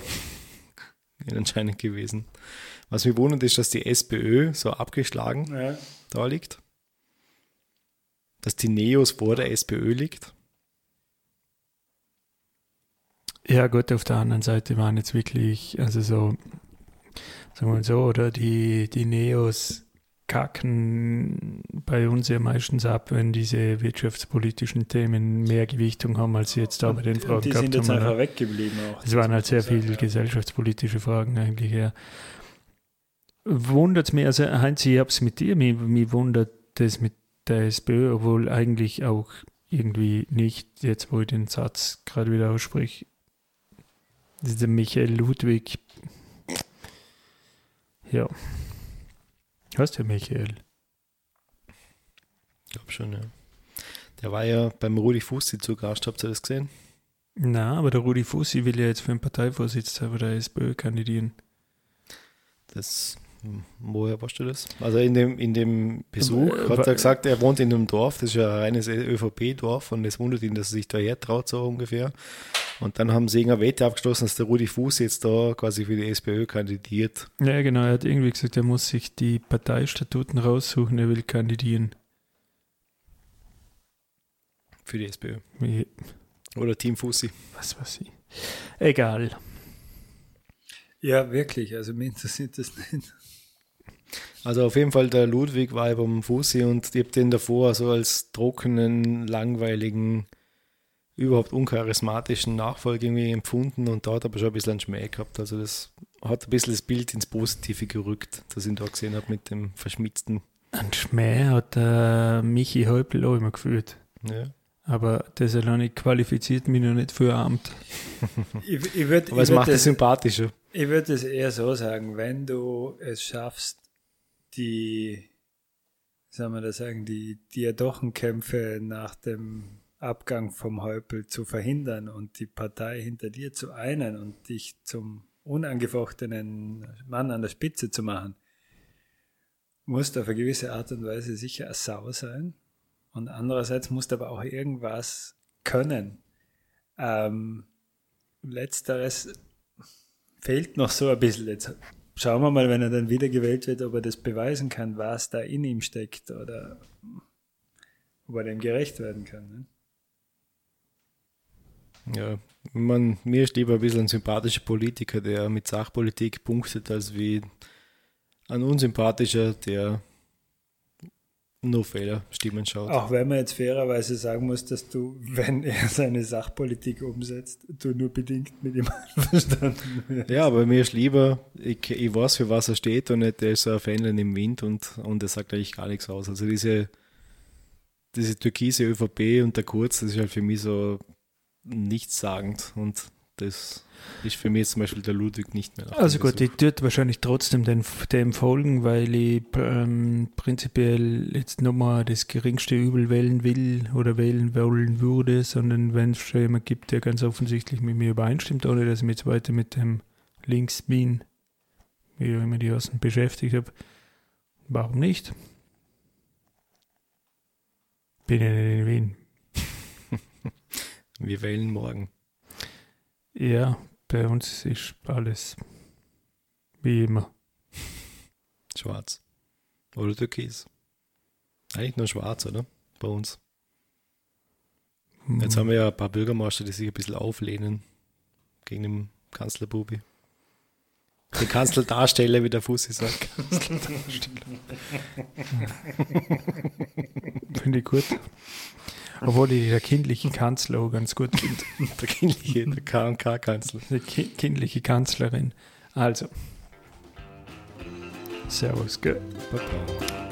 <laughs> anscheinend gewesen. Was mich wundert, ist, dass die SPÖ so abgeschlagen Ja. da liegt. Dass die Neos vor der SPÖ liegt. Ja, gut, auf der anderen Seite waren jetzt wirklich, also so, sagen wir mal so, oder die, die Neos kacken bei uns ja meistens ab, wenn diese wirtschaftspolitischen Themen mehr Gewichtung haben, als sie jetzt da bei den Und Fragen die gehabt sind jetzt haben. einfach weggeblieben auch. Es waren halt sehr viele ja. gesellschaftspolitische Fragen eigentlich, ja. Wundert mich, also Heinz, ich hab's mit dir, mich, mich wundert das mit der SPÖ, obwohl eigentlich auch irgendwie nicht, jetzt wo ich den Satz gerade wieder ausspreche, dieser Michael Ludwig. Ja. Heißt der Michael? Ich glaube schon, ja. Der war ja beim Rudi Fusti zu Gast, habt ihr das gesehen? Na, aber der Rudi Fussi will ja jetzt für den Parteivorsitz der SPÖ kandidieren. Das, woher weißt du das? Also in dem, in dem Besuch Äh, hat er gesagt, er wohnt in einem Dorf, das ist ja ein reines ÖVP-Dorf und es wundert ihn, dass er sich da hertraut, so ungefähr. Und dann haben sie irgendeine Wette abgeschlossen, dass der Rudi Fuß jetzt da quasi für die SPÖ kandidiert. Ja, genau, er hat irgendwie gesagt, er muss sich die Parteistatuten raussuchen, er will kandidieren. Für die SPÖ. Wie- Oder Team Fussi. Was weiß ich. Egal. Ja, wirklich. Also mich interessiert das nicht. Also auf jeden Fall der Ludwig war beim Fussi und ich habe den davor so als trockenen, langweiligen, überhaupt uncharismatischen Nachfolger irgendwie empfunden und da hat er aber schon ein bisschen einen Schmäh gehabt. Also das hat ein bisschen das Bild ins Positive gerückt, das ich ihn da gesehen habe mit dem verschmitzten. Ein Schmäh hat der Michi Häupl auch immer geführt. Ja. Aber das alleine qualifiziert mich noch nicht für ein Amt. <laughs> Ich, ich würde Aber es macht es sympathischer. Ich würde es eher so sagen, wenn du es schaffst, die, sagen wir das sagen, die Diadochenkämpfe nach dem Abgang vom Häupl zu verhindern und die Partei hinter dir zu einen und dich zum unangefochtenen Mann an der Spitze zu machen, musst auf eine gewisse Art und Weise sicher eine Sau sein. Und andererseits musst du aber auch irgendwas können. Ähm, letzteres fehlt noch so ein bisschen. Jetzt schauen wir mal, wenn er dann wiedergewählt wird, ob er das beweisen kann, was da in ihm steckt oder ob er dem gerecht werden kann. Ne? Ja, man, mir ist lieber ein bisschen ein sympathischer Politiker, der mit Sachpolitik punktet, als wie ein unsympathischer, der nur Fehlerstimmen schaut. Auch wenn man jetzt fairerweise sagen muss, dass du, wenn er seine Sachpolitik umsetzt, du nur bedingt mit ihm <laughs> einverstanden wirst. Ja, aber mir ist lieber, ich, ich weiß, für was er steht und nicht, der ist so ein Fähnlein im Wind und, und er sagt eigentlich gar nichts aus. Also diese, diese türkise ÖVP und der Kurz, das ist halt für mich so nichtssagend und das ist für mich zum Beispiel der Ludwig nicht mehr. Also gut, ich würde wahrscheinlich trotzdem dem, dem folgen, weil ich ähm, prinzipiell jetzt nochmal das geringste Übel wählen will oder wählen wollen würde, sondern wenn es schon jemand gibt, der ganz offensichtlich mit mir übereinstimmt, ohne dass ich mich jetzt weiter mit dem Linksmin, wie auch immer die Außen beschäftigt habe, warum nicht? Bin ja nicht in Wien. <laughs> Wir wählen morgen. Ja, bei uns ist alles wie immer. Schwarz. Oder türkis. Eigentlich nur schwarz, oder? Bei uns. Jetzt haben wir ja ein paar Bürgermeister, die sich ein bisschen auflehnen gegen den Kanzlerbubi. Den Kanzler darstelle, wie der Fussi sagt. Finde ich gut. Obwohl ich der kindliche Kanzler auch ganz gut finde. <laughs> der kindliche, der K&K-Kanzler. Die ki kindliche Kanzlerin. Also. Servus, gell? Baba.